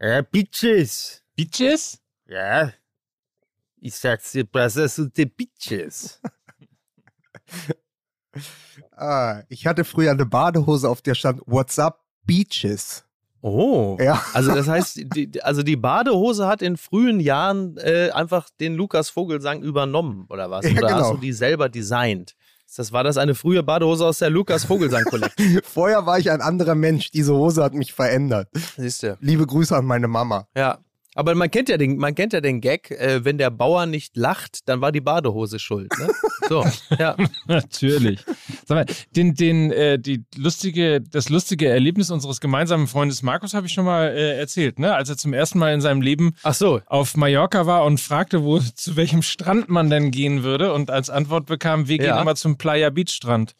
Ja, Bitches. Bitches? Ja. Ich sag's dir, Brothers und the Bitches. Ah, ich hatte früher eine Badehose, auf der stand What's up, Beaches. Oh. Ja. Also das heißt, die, also die Badehose hat in frühen Jahren äh, einfach den Lukas Vogelsang übernommen, oder was? Ja, oder hast genau. du die selber designt? Das war das eine frühe Badehose aus der Lukas Vogelsang Kollektion. Vorher war ich ein anderer Mensch. Diese Hose hat mich verändert. Siehst du. Liebe Grüße an meine Mama. Ja. Aber man kennt ja den, man kennt ja den Gag, äh, wenn der Bauer nicht lacht, dann war die Badehose schuld. Ne? So, ja. Natürlich. Sag mal, den, den, äh, die lustige, das lustige Erlebnis unseres gemeinsamen Freundes Markus habe ich schon mal äh, erzählt, ne? Als er zum ersten Mal in seinem Leben Ach so. auf Mallorca war und fragte, wo zu welchem Strand man denn gehen würde und als Antwort bekam, wir gehen Ja. immer zum Playa Beach Strand.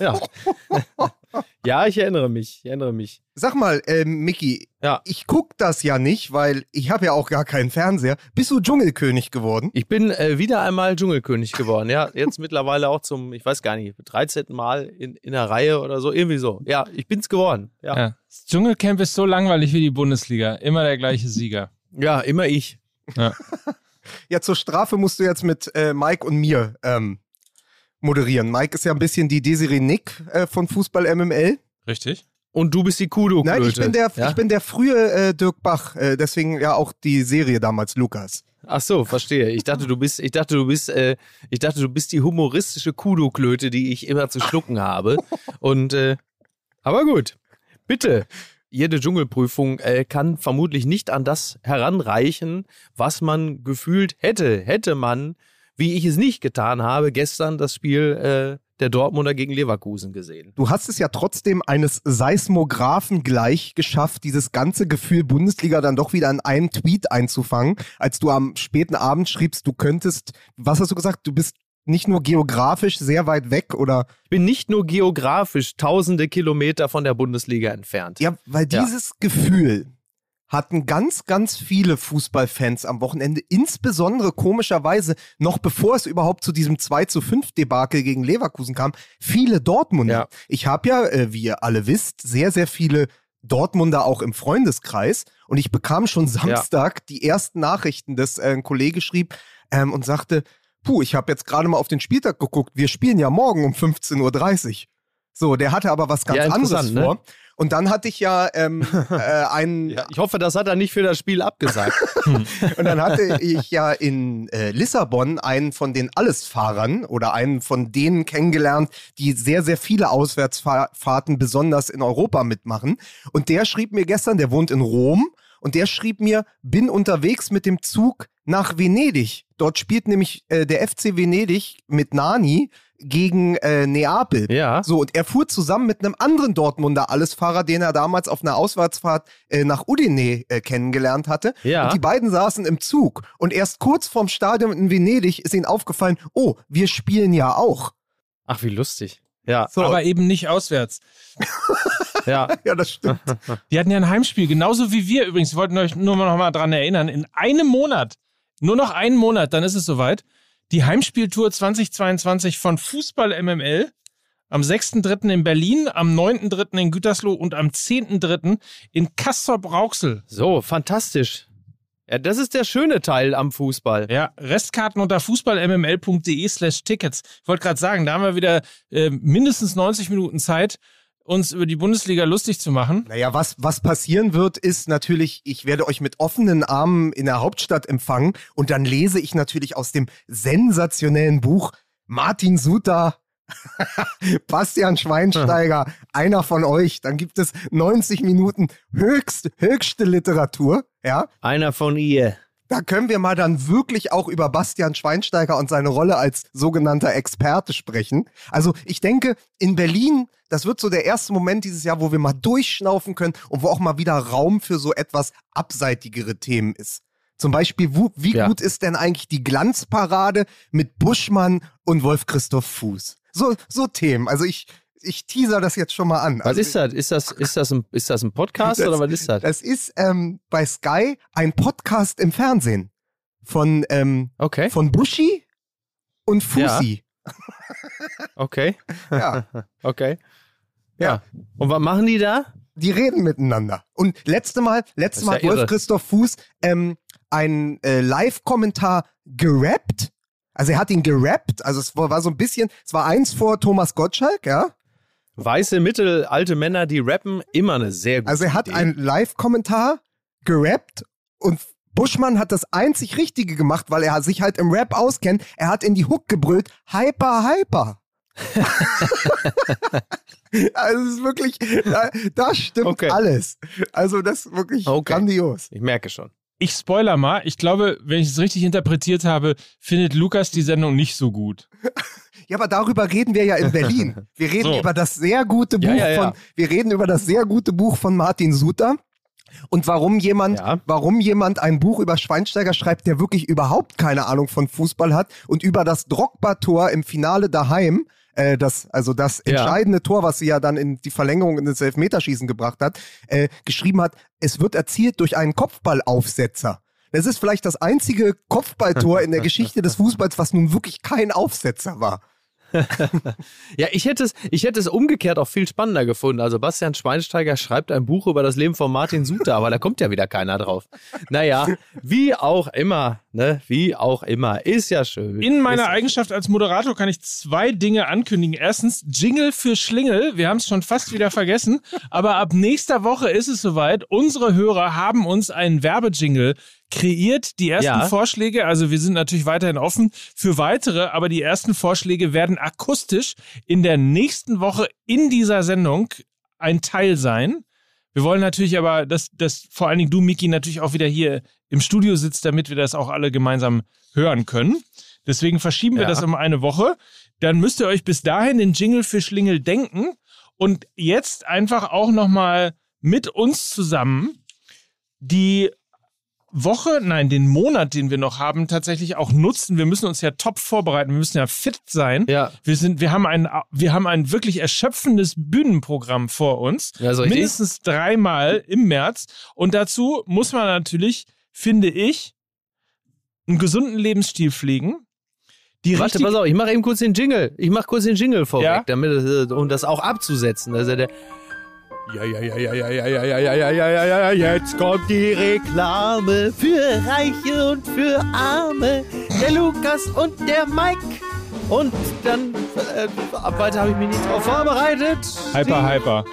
Ja. ja, ich erinnere mich. Ich erinnere mich. Sag mal, ähm, Micky, Ja. ich guck das ja nicht, weil ich habe ja auch gar keinen Fernseher. Bist du Dschungelkönig geworden? Ich bin äh, wieder einmal Dschungelkönig geworden. Ja, jetzt mittlerweile auch zum, ich weiß gar nicht, 13. Mal in, in der Reihe oder so. Irgendwie so. Ja, ich bin's geworden. Ja, Ja. Das Dschungelcamp ist so langweilig wie die Bundesliga. Immer der gleiche Sieger. ja immer ich. Ja. Ja, zur Strafe musst du jetzt mit äh, Mike und mir ähm, moderieren. Mike ist ja ein bisschen die Desiree Nick äh, von Fußball MML. Richtig? Und du bist die kudo Nein, ich bin der, ja? ich bin der frühe äh, Dirk Bach. Äh, deswegen ja auch die Serie damals Lukas. Ach so, verstehe. Ich dachte, du bist, ich dachte, du bist, äh, ich dachte, du bist die humoristische Kudo-Klöte, die ich immer zu schlucken habe. Und äh, aber gut, bitte. Jede Dschungelprüfung äh, kann vermutlich nicht an das heranreichen, was man gefühlt hätte, hätte man, wie ich es nicht getan habe, gestern das Spiel äh, der Dortmunder gegen Leverkusen gesehen. Du hast es ja trotzdem eines Seismographen gleich geschafft, dieses ganze Gefühl Bundesliga dann doch wieder in einem Tweet einzufangen, als du am späten Abend schriebst, du könntest, was hast du gesagt, du bist nicht nur geografisch sehr weit weg oder Ich bin nicht nur geografisch tausende Kilometer von der Bundesliga entfernt. ja, weil Ja. dieses Gefühl hatten ganz, ganz viele Fußballfans am Wochenende, insbesondere komischerweise noch bevor es überhaupt zu diesem 2 zu 5 Debakel gegen Leverkusen kam, viele Dortmunder. Ja. Ich habe ja, äh, wie ihr alle wisst, sehr, sehr viele Dortmunder auch im Freundeskreis und ich bekam schon Samstag die ersten Nachrichten, dass äh, ein Kollege schrieb ähm, und sagte, puh, ich habe jetzt gerade mal auf den Spieltag geguckt, wir spielen ja morgen um 15.30 Uhr. So, der hatte aber was ganz Ja, anderes ne? vor. Und dann hatte ich ja ähm, äh, einen, Ja, ich hoffe, das hat er nicht für das Spiel abgesagt. und dann hatte ich ja in äh, Lissabon einen von den Allesfahrern oder einen von denen kennengelernt, die sehr, sehr viele Auswärtsfahrten besonders in Europa mitmachen. Und der schrieb mir gestern, der wohnt in Rom, und der schrieb mir, bin unterwegs mit dem Zug nach Venedig. Dort spielt nämlich äh, der FC Venedig mit Nani gegen äh, Neapel. Ja. So, und er fuhr zusammen mit einem anderen Dortmunder Allesfahrer, den er damals auf einer Auswärtsfahrt äh, nach Udine äh, kennengelernt hatte. Ja. Und die beiden saßen im Zug. Und erst kurz vorm Stadion in Venedig ist ihnen aufgefallen, oh, wir spielen ja auch. Ach, wie lustig. Ja, So, Aber eben nicht auswärts. ja. ja, das stimmt. Die hatten ja ein Heimspiel, genauso wie wir übrigens. Wir wollten euch nur noch mal dran erinnern. In einem Monat, nur noch einen Monat, dann ist es soweit. Die Heimspieltour 2022 von Fußball MML. Am 6.3. in Berlin, am 9.3. in Gütersloh und am 10.3. in Castrop-Rauxel. So, fantastisch. Ja, das ist der schöne Teil am Fußball. Ja, Restkarten unter fußballmml.de slash Tickets. Ich wollte gerade sagen, da haben wir wieder äh, mindestens 90 Minuten Zeit, uns über die Bundesliga lustig zu machen. Naja, was, was passieren wird, ist natürlich, ich werde euch mit offenen Armen in der Hauptstadt empfangen und dann lese ich natürlich aus dem sensationellen Buch Martin Suter, Bastian Schweinsteiger, einer von euch. Dann gibt es 90 Minuten höchst, höchste Literatur, ja. Einer von ihr. Da können wir mal dann wirklich auch über Bastian Schweinsteiger und seine Rolle als sogenannter Experte sprechen. Also ich denke, in Berlin, das wird so der erste Moment dieses Jahr, wo wir mal durchschnaufen können und wo auch mal wieder Raum für so etwas abseitigere Themen ist. Zum Beispiel, wo, wie Ja. gut ist denn eigentlich die Glanzparade mit Buschmann und Wolf-Christoph Fuß? So, so Themen. Also ich, ich teaser das jetzt schon mal an. Was also ist das? Ist das, ist das, ein, ist das ein Podcast Das- oder was ist das? Das ist ähm, bei Sky ein Podcast im Fernsehen von, ähm, Okay, von Buschi und Fusi. okay, Ja. okay. Ja. Und was machen die da? Die reden miteinander. Und letzte Mal, letztes Mal ja hat Wolf irre. Christoph Fuß ähm, einen äh, Live-Kommentar gerappt. Also er hat ihn gerappt. Also es war, war so ein bisschen, es war eins vor Thomas Gottschalk, ja. Weiße, mittelalte Männer, die rappen, immer eine sehr gute Also er hat Idee. einen Live-Kommentar gerappt und Buschmann hat das einzig Richtige gemacht, weil er sich halt im Rap auskennt. Er hat in die Hook gebrüllt, Hyper, Hyper. also es ist wirklich, da, da stimmt Okay. alles. Also das ist wirklich Okay. grandios. Ich merke schon. Ich spoiler mal. Ich glaube, wenn ich es richtig interpretiert habe, findet Lukas die Sendung nicht so gut. Ja, aber darüber reden wir ja in Berlin. Wir reden So. über das sehr gute Buch Ja, ja, ja. von, wir reden über das sehr gute Buch von Martin Suter. Und warum jemand, warum jemand ein Buch über Schweinsteiger schreibt, der wirklich überhaupt keine Ahnung von Fußball hat und über das Drogba-Tor im Finale daheim, äh, das, also das Ja. entscheidende Tor, was sie ja dann in die Verlängerung in das Elfmeterschießen gebracht hat, äh, geschrieben hat, es wird erzielt durch einen Kopfballaufsetzer. Das ist vielleicht das einzige Kopfballtor in der Geschichte des Fußballs, was nun wirklich kein Aufsetzer war. Ja, ich hätte, es, ich hätte es umgekehrt auch viel spannender gefunden. Also Bastian Schweinsteiger schreibt ein Buch über das Leben von Martin Suter, aber da kommt ja wieder keiner drauf. Naja, wie auch immer, ne? Wie auch immer. Ist ja schön. In meiner ist, Eigenschaft als Moderator kann ich zwei Dinge ankündigen. Erstens, Jingle für Schlingel. Wir haben es schon fast wieder vergessen. Aber ab nächster Woche ist es soweit. Unsere Hörer haben uns einen Werbejingle kreiert. Die ersten Ja. Vorschläge, also wir sind natürlich weiterhin offen für weitere, aber die ersten Vorschläge werden akustisch in der nächsten Woche in dieser Sendung ein Teil sein. Wir wollen natürlich aber, dass, dass vor allen Dingen du, Miki, natürlich auch wieder hier im Studio sitzt, damit wir das auch alle gemeinsam hören können. Deswegen verschieben wir Ja. das um eine Woche. Dann müsst ihr euch bis dahin den Jingle für Schlingel denken und jetzt einfach auch nochmal mit uns zusammen die Woche, nein, den Monat, den wir noch haben, tatsächlich auch nutzen. Wir müssen uns ja top vorbereiten, wir müssen ja fit sein. Ja. Wir sind, wir haben ein, wir haben ein wirklich erschöpfendes Bühnenprogramm vor uns. Ja, richtig. Mindestens dreimal im März. Und dazu muss man natürlich, finde ich, einen gesunden Lebensstil pflegen. Die Warte, pass auf, ich mache eben kurz den Jingle. Ich mache kurz den Jingle vorweg, Ja? damit es, um das auch abzusetzen. Also der ja, ja, ja, ja, ja, ja, ja, ja, ja, ja, ja, ja, ja, ja, jetzt kommt die Reklame für Reiche und für Arme. Der Lukas und der Mike. Und dann, äh, weiter habe ich mich nicht drauf vorbereitet. Hyper, hyper.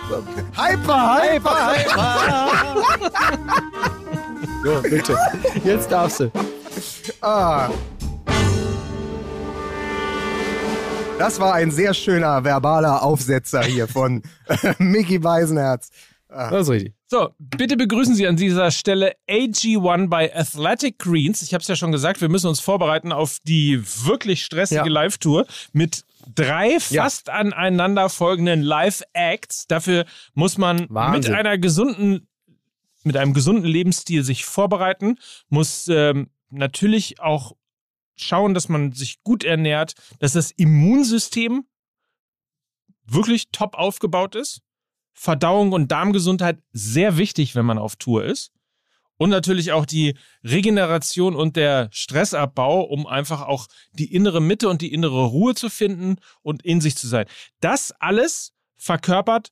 Hyper, hyper, Hyper. so, bitte. Jetzt darfst du. Ah. Das war ein sehr schöner verbaler Aufsetzer hier von Mickey Weisenherz. Das ist richtig. So, bitte begrüßen Sie an dieser Stelle AG1 bei Athletic Greens. Ich habe es ja schon gesagt, wir müssen uns vorbereiten auf die wirklich stressige Ja. Live-Tour mit drei Ja. fast aneinander folgenden Live-Acts. Dafür muss man Wahnsinn. mit einer gesunden, mit einem gesunden Lebensstil sich vorbereiten, muss ähm, natürlich auch schauen, dass man sich gut ernährt, dass das Immunsystem wirklich top aufgebaut ist. Verdauung und Darmgesundheit sehr wichtig, wenn man auf Tour ist. Und natürlich auch die Regeneration und der Stressabbau, um einfach auch die innere Mitte und die innere Ruhe zu finden und in sich zu sein. Das alles verkörpert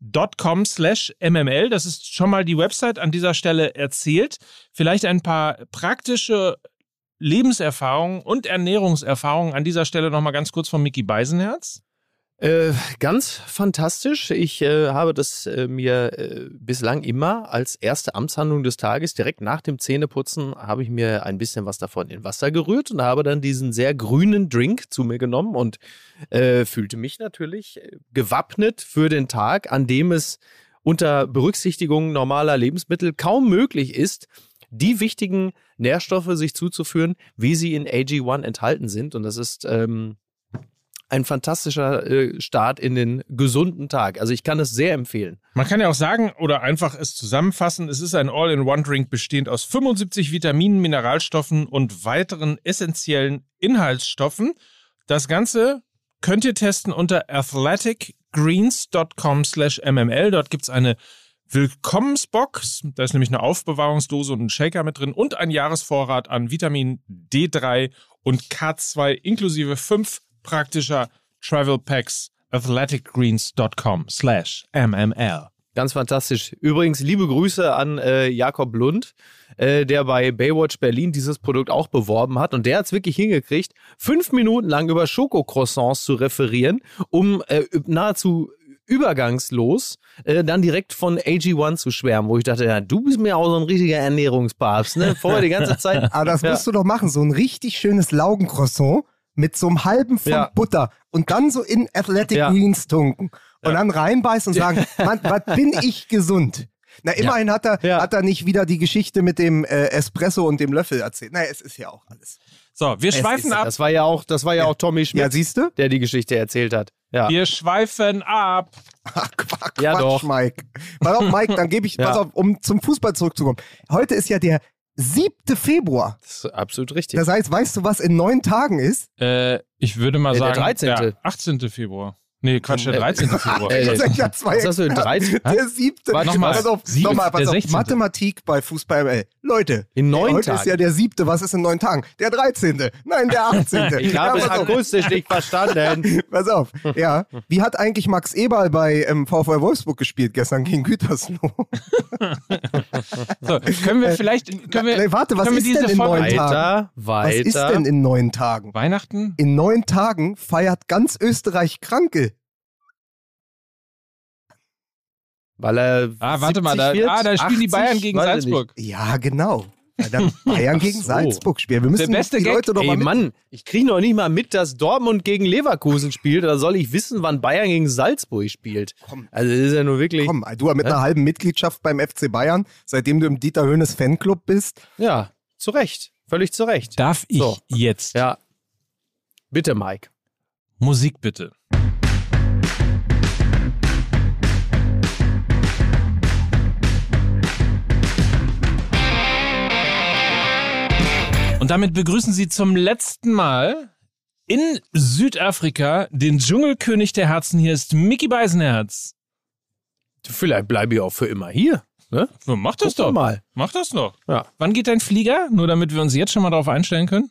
athleticgreens.com slash mml. Das ist schon mal die Website an dieser Stelle erzählt. Vielleicht ein paar praktische Lebenserfahrungen und Ernährungserfahrungen an dieser Stelle nochmal ganz kurz von Mickey Beisenherz. Äh, ganz fantastisch. Ich äh, habe das äh, mir äh, bislang immer als erste Amtshandlung des Tages, direkt nach dem Zähneputzen, habe ich mir ein bisschen was davon in Wasser gerührt und habe dann diesen sehr grünen Drink zu mir genommen und äh, fühlte mich natürlich gewappnet für den Tag, an dem es unter Berücksichtigung normaler Lebensmittel kaum möglich ist, die wichtigen Nährstoffe sich zuzuführen, wie sie in AG1 enthalten sind. Und das ist ähm, ein fantastischer äh, Start in den gesunden Tag. Also ich kann es sehr empfehlen. Man kann ja auch sagen oder einfach es zusammenfassen, es ist ein All-in-One-Drink bestehend aus 75 Vitaminen, Mineralstoffen und weiteren essentiellen Inhaltsstoffen. Das Ganze könnt ihr testen unter athleticgreens.com slash mml. Dort gibt es eine Willkommensbox. Da ist nämlich eine Aufbewahrungsdose und ein Shaker mit drin und ein Jahresvorrat an Vitamin D3 und K2 inklusive fünf praktischer Travel Packs athleticgreens.com slash mml. Ganz fantastisch. Übrigens, liebe Grüße an äh, Jakob Lund, äh, der bei Baywatch Berlin dieses Produkt auch beworben hat. Und der hat es wirklich hingekriegt, fünf Minuten lang über Schokocroissants zu referieren, um äh, nahezu übergangslos äh, dann direkt von AG1 zu schwärmen, wo ich dachte, ja, du bist mir auch so ein richtiger Ernährungspapst, ne? Vorher die ganze Zeit. Aber das musst du doch machen, so ein richtig schönes Laugencroissant mit so einem halben Pfund Ja. Butter und dann so in Athletic Ja. Greens tunken und dann reinbeißen und sagen, Mann, was bin ich gesund? Na, immerhin hat, er, Ja. hat er nicht wieder die Geschichte mit dem äh, Espresso und dem Löffel erzählt. Naja, es ist ja auch alles. So, wir Es schweifen ist- ab. Das war ja auch, das war ja auch Tommy Schmidt, Ja, siehst du? der die Geschichte erzählt hat. Ja. Wir schweifen ab. Ach, Quatsch, Ja, doch. Mike. Pass auf, Mike, dann gebe ich, Ja. pass auf, um zum Fußball zurückzukommen. Heute ist ja der 7. Februar. Das ist absolut richtig. Das heißt, weißt du, was in neun Tagen ist? Äh, ich würde mal der sagen, 13.. der 18. Februar. Nee, Quatsch, der 13. Februar. Äh, ja zwei was hast du denn, Experten. 13? Der siebte. Warte, nochmal. Pass auf, Sieben- nochmal, pass der auf. 16.. Mathematik bei Fußball ML. Leute, In neun heute Tagen. ist ja der siebte. Was ist in neun Tagen? Der 13. Nein, der 18. Ich habe es ja, pass, auf, akustisch nicht verstanden. pass auf. Ja. Wie hat eigentlich Max Eberl bei ähm, VfL Wolfsburg gespielt gestern gegen Gütersloh? So, können wir vielleicht, können wir, Nee, warte, was können wir ist diese denn in neun Tagen? Weiter, Was ist weiter. denn in neun Tagen? Weihnachten? In neun Tagen feiert ganz Österreich Kranke. Weil er Ah, warte mal, da, 70 wird, ah, da spielen die 80, Bayern gegen Salzburg. Ja, genau. Dann Bayern gegen so. Salzburg spielen. Wir müssen Der beste die Gag- Leute doch Ey Mann, ich kriege noch nicht mal mit, dass Dortmund gegen Leverkusen spielt. Da soll ich wissen, wann Bayern gegen Salzburg spielt. Komm. Also das ist ja nur wirklich. Komm, du mit einer halben Mitgliedschaft beim FC Bayern, seitdem du im Dieter Höhnes Fanclub bist. Ja, zu Recht. Völlig zu Recht. Darf ich So. jetzt Ja. Bitte, Mike. Musik bitte? Und damit begrüßen Sie zum letzten Mal in Südafrika den Dschungelkönig der Herzen. Hier ist Mickey Beisenherz. Vielleicht bleibe ich auch für immer hier. Ne? Mach das Guck doch. mal. Mach das doch. Ja. Wann geht dein Flieger? Nur damit wir uns jetzt schon mal darauf einstellen können.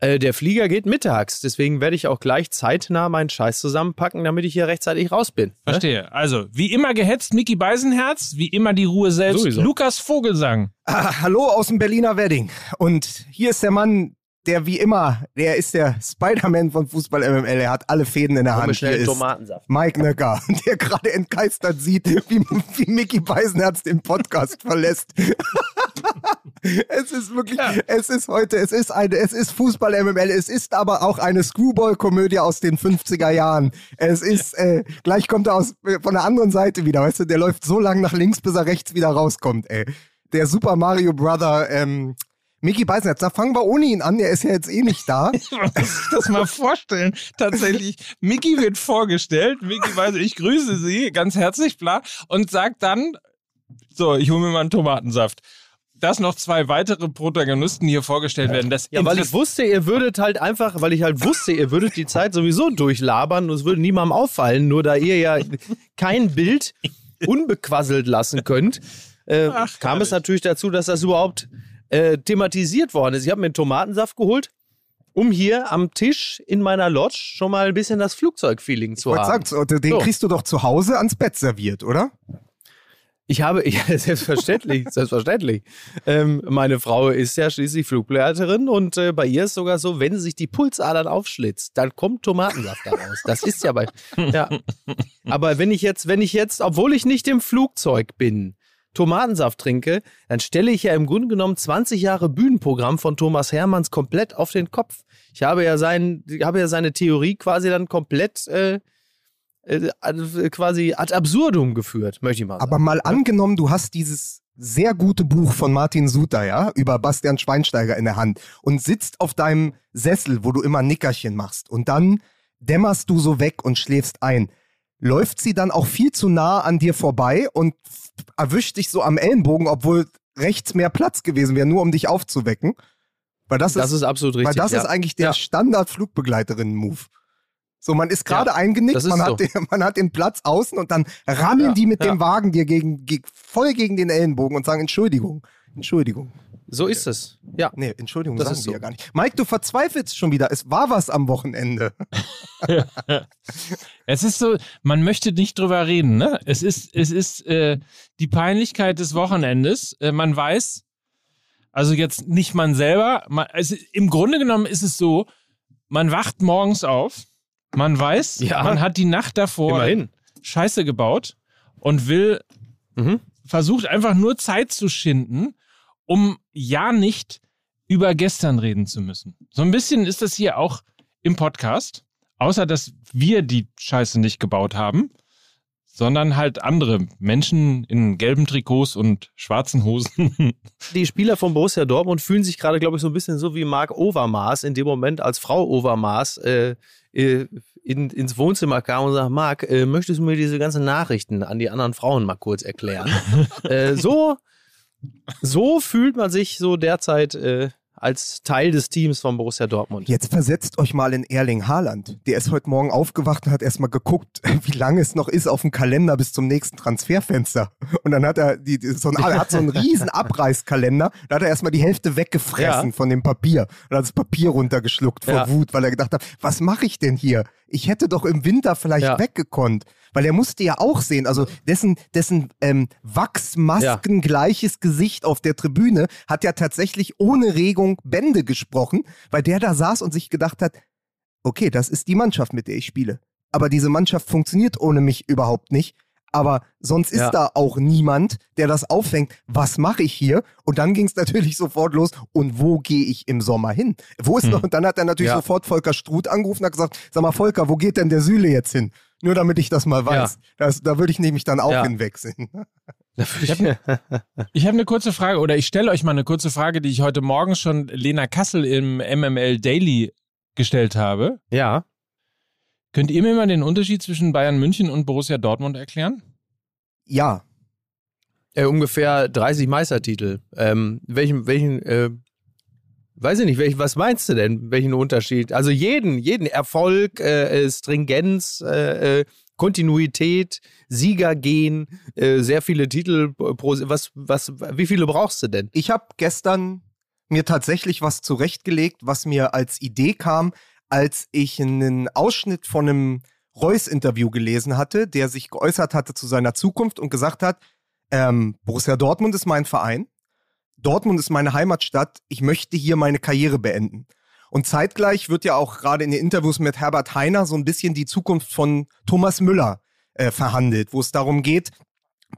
Äh, der Flieger geht mittags, deswegen werde ich auch gleich zeitnah meinen Scheiß zusammenpacken, damit ich hier rechtzeitig raus bin. Ne? Verstehe. Also, wie immer gehetzt, Mickey Beisenherz, wie immer die Ruhe selbst, Sowieso. Lukas Vogelsang. Ah, hallo aus dem Berliner Wedding. Und hier ist der Mann, der wie immer, der ist der Spider-Man von Fußball MML. Er hat alle Fäden in der Hand. schnell Tomatensaft. Mike Nöcker, der gerade entgeistert sieht, wie, wie Mickey Beisenherz den Podcast verlässt. es ist wirklich, Ja. es ist heute, es ist eine, es ist Fußball MML, es ist aber auch eine Screwball-Komödie aus den 50er Jahren. Es ist, äh, gleich kommt er aus, äh, von der anderen Seite wieder, weißt du, der läuft so lang nach links, bis er rechts wieder rauskommt, ey. Der Super Mario Brother, ähm, Mickey Beisenherz, da fangen wir ohne ihn an, der ist ja jetzt eh nicht da. Man muss sich das mal vorstellen. Tatsächlich, Mickey wird vorgestellt. Mickey weiß, ich grüße Sie ganz herzlich, bla. Und sagt dann, so, ich hole mir mal einen Tomatensaft. Dass noch zwei weitere Protagonisten hier vorgestellt werden. Das Ja, weil ich wusste, ihr würdet halt einfach, weil ich halt wusste, ihr würdet die Zeit sowieso durchlabern und es würde niemandem auffallen, nur da ihr ja kein Bild unbequasselt lassen könnt, äh, Ach, kam es natürlich dazu, dass das überhaupt äh, thematisiert worden ist. Ich habe mir einen Tomatensaft geholt, um hier am Tisch in meiner Lodge schon mal ein bisschen das Flugzeugfeeling Ich zu wollte haben. sagen, den So. kriegst du doch zu Hause ans Bett serviert, oder? Ich habe, ja, selbstverständlich, selbstverständlich. Ähm, meine Frau ist ja schließlich Flugbegleiterin und äh, bei ihr ist sogar so, wenn sich die Pulsadern aufschlitzt, dann kommt Tomatensaft daraus. Das ist ja bei, ja. Aber wenn ich jetzt, wenn ich jetzt, obwohl ich nicht im Flugzeug bin, Tomatensaft trinke, dann stelle ich ja im Grunde genommen 20 Jahre Bühnenprogramm von Thomas Hermanns komplett auf den Kopf. Ich habe ja sein, ich habe ja seine Theorie quasi dann komplett äh, äh, quasi ad absurdum geführt, möchte ich mal sagen. Aber mal angenommen, du hast dieses sehr gute Buch von Martin Suter, ja, über Bastian Schweinsteiger in der Hand und sitzt auf deinem Sessel, wo du immer Nickerchen machst und dann dämmerst du so weg und schläfst ein. Läuft sie dann auch viel zu nah an dir vorbei und erwischt dich so am Ellenbogen, obwohl rechts mehr Platz gewesen wäre, nur um dich aufzuwecken? Weil das, Das ist, ist absolut richtig. weil das ja. ist eigentlich der Ja. Standard-Flugbegleiterinnen-Move. So, man ist gerade eingenickt, das ist man, hat so. den, man hat den Platz außen und dann rammeln Ja, die mit ja. dem Wagen dir gegen, geg- voll gegen den Ellenbogen und sagen Entschuldigung, Entschuldigung. So ist es. Ja. Nee, Entschuldigung, Das sagen ist so. ja gar nicht. Mike, du verzweifelst schon wieder. Es war was am Wochenende. Es ist so, man möchte nicht drüber reden, ne? Es ist, es ist äh, die Peinlichkeit des Wochenendes. Äh, man weiß, also jetzt nicht man selber, man, also im Grunde genommen ist es so, man wacht morgens auf, man weiß, Ja. man hat die Nacht davor Immerhin. Scheiße gebaut und will, Mhm. versucht einfach nur Zeit zu schinden, um ja nicht über gestern reden zu müssen. So ein bisschen ist das hier auch im Podcast, außer dass wir die Scheiße nicht gebaut haben, sondern halt andere Menschen in gelben Trikots und schwarzen Hosen. Die Spieler von Borussia Dortmund fühlen sich gerade, glaube ich, so ein bisschen so wie Marc Overmars in dem Moment, als Frau Overmars äh, äh, in, ins Wohnzimmer kam und sagt, Marc, äh, möchtest du mir diese ganzen Nachrichten an die anderen Frauen mal kurz erklären? äh, so, so fühlt man sich so derzeit äh, als Teil des Teams von Borussia Dortmund. Jetzt versetzt euch mal in Erling Haaland. Der ist heute Morgen aufgewacht und hat erstmal geguckt, wie lange es noch ist auf dem Kalender bis zum nächsten Transferfenster. Und dann hat er, die, so ein, er hat so einen riesen Abreißkalender. Da hat er erstmal die Hälfte weggefressen Ja. von dem Papier. Und hat das Papier runtergeschluckt vor Ja. Wut, weil er gedacht hat, was mache ich denn hier? Ich hätte doch im Winter vielleicht Ja. weggekonnt. Weil er musste ja auch sehen, also dessen, dessen ähm, wachsmaskengleiches Gesicht auf der Tribüne hat ja tatsächlich ohne Regung Bände gesprochen, weil der da saß und sich gedacht hat, okay, das ist die Mannschaft, mit der ich spiele. Aber diese Mannschaft funktioniert ohne mich überhaupt nicht. Aber sonst ist Ja. da auch niemand, der das auffängt. Was mache ich hier? Und dann ging es natürlich sofort los. Und wo gehe ich im Sommer hin? Wo ist Hm. noch? Und dann hat er natürlich Ja. sofort Volker Struth angerufen und hat gesagt: Sag mal, Volker, wo geht denn der Süle jetzt hin? Nur damit ich das mal weiß. Das, da würde ich nämlich dann auch Ja. hinwechseln. Ich habe ich hab eine kurze Frage oder ich stelle euch mal eine kurze Frage, die ich heute Morgen schon Lena Kassel im MML Daily gestellt habe. ja. Könnt ihr mir mal den Unterschied zwischen Bayern München und Borussia Dortmund erklären? Ja, Äh, ungefähr 30 Meistertitel. Ähm, welchen, welchen, äh, weiß ich nicht, welch, was meinst du denn? Welchen Unterschied? Also jeden, jeden Erfolg, äh, äh, Stringenz, äh, äh, Kontinuität, Siegergehen, äh, sehr viele Titel pro, was, was, wie viele brauchst du denn? ich habe gestern mir tatsächlich was zurechtgelegt, was mir als Idee kam, als ich einen Ausschnitt von einem Reus-Interview gelesen hatte, der sich geäußert hatte zu seiner Zukunft und gesagt hat, ähm, Borussia Dortmund ist mein Verein, Dortmund ist meine Heimatstadt, ich möchte hier meine Karriere beenden. Und zeitgleich wird ja auch gerade in den Interviews mit Herbert Heiner so ein bisschen die Zukunft von Thomas Müller äh, verhandelt, wo es darum geht,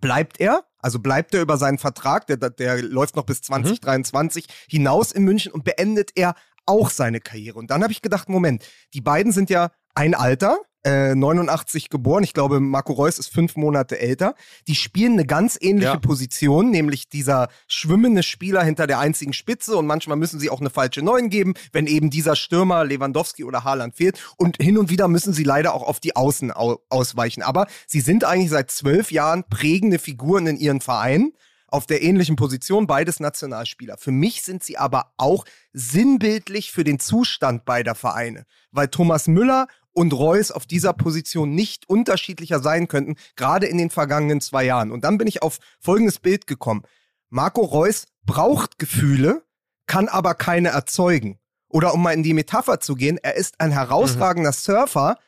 bleibt er, also bleibt er über seinen Vertrag, der, der läuft noch bis 2023 hinaus in München und beendet er auch seine Karriere. Und dann habe ich gedacht, Moment, die beiden sind ja ein Alter, äh, 89 geboren, ich glaube Marco Reus ist fünf Monate älter. Die spielen eine ganz ähnliche Ja. Position, nämlich dieser schwimmende Spieler hinter der einzigen Spitze und manchmal müssen sie auch eine falsche Neun geben, wenn eben dieser Stürmer Lewandowski oder Haaland fehlt. Und hin und wieder müssen sie leider auch auf die Außen au ausweichen. Aber sie sind eigentlich seit zwölf Jahren prägende Figuren in ihren Vereinen auf der ähnlichen Position, beides Nationalspieler. Für mich sind sie aber auch sinnbildlich für den Zustand beider Vereine, weil Thomas Müller und Reus auf dieser Position nicht unterschiedlicher sein könnten, gerade in den vergangenen zwei Jahren. Und dann bin ich auf folgendes Bild gekommen. Marco Reus braucht Gefühle, kann aber keine erzeugen. Oder um mal in die Metapher zu gehen, er ist ein herausragender Surfer,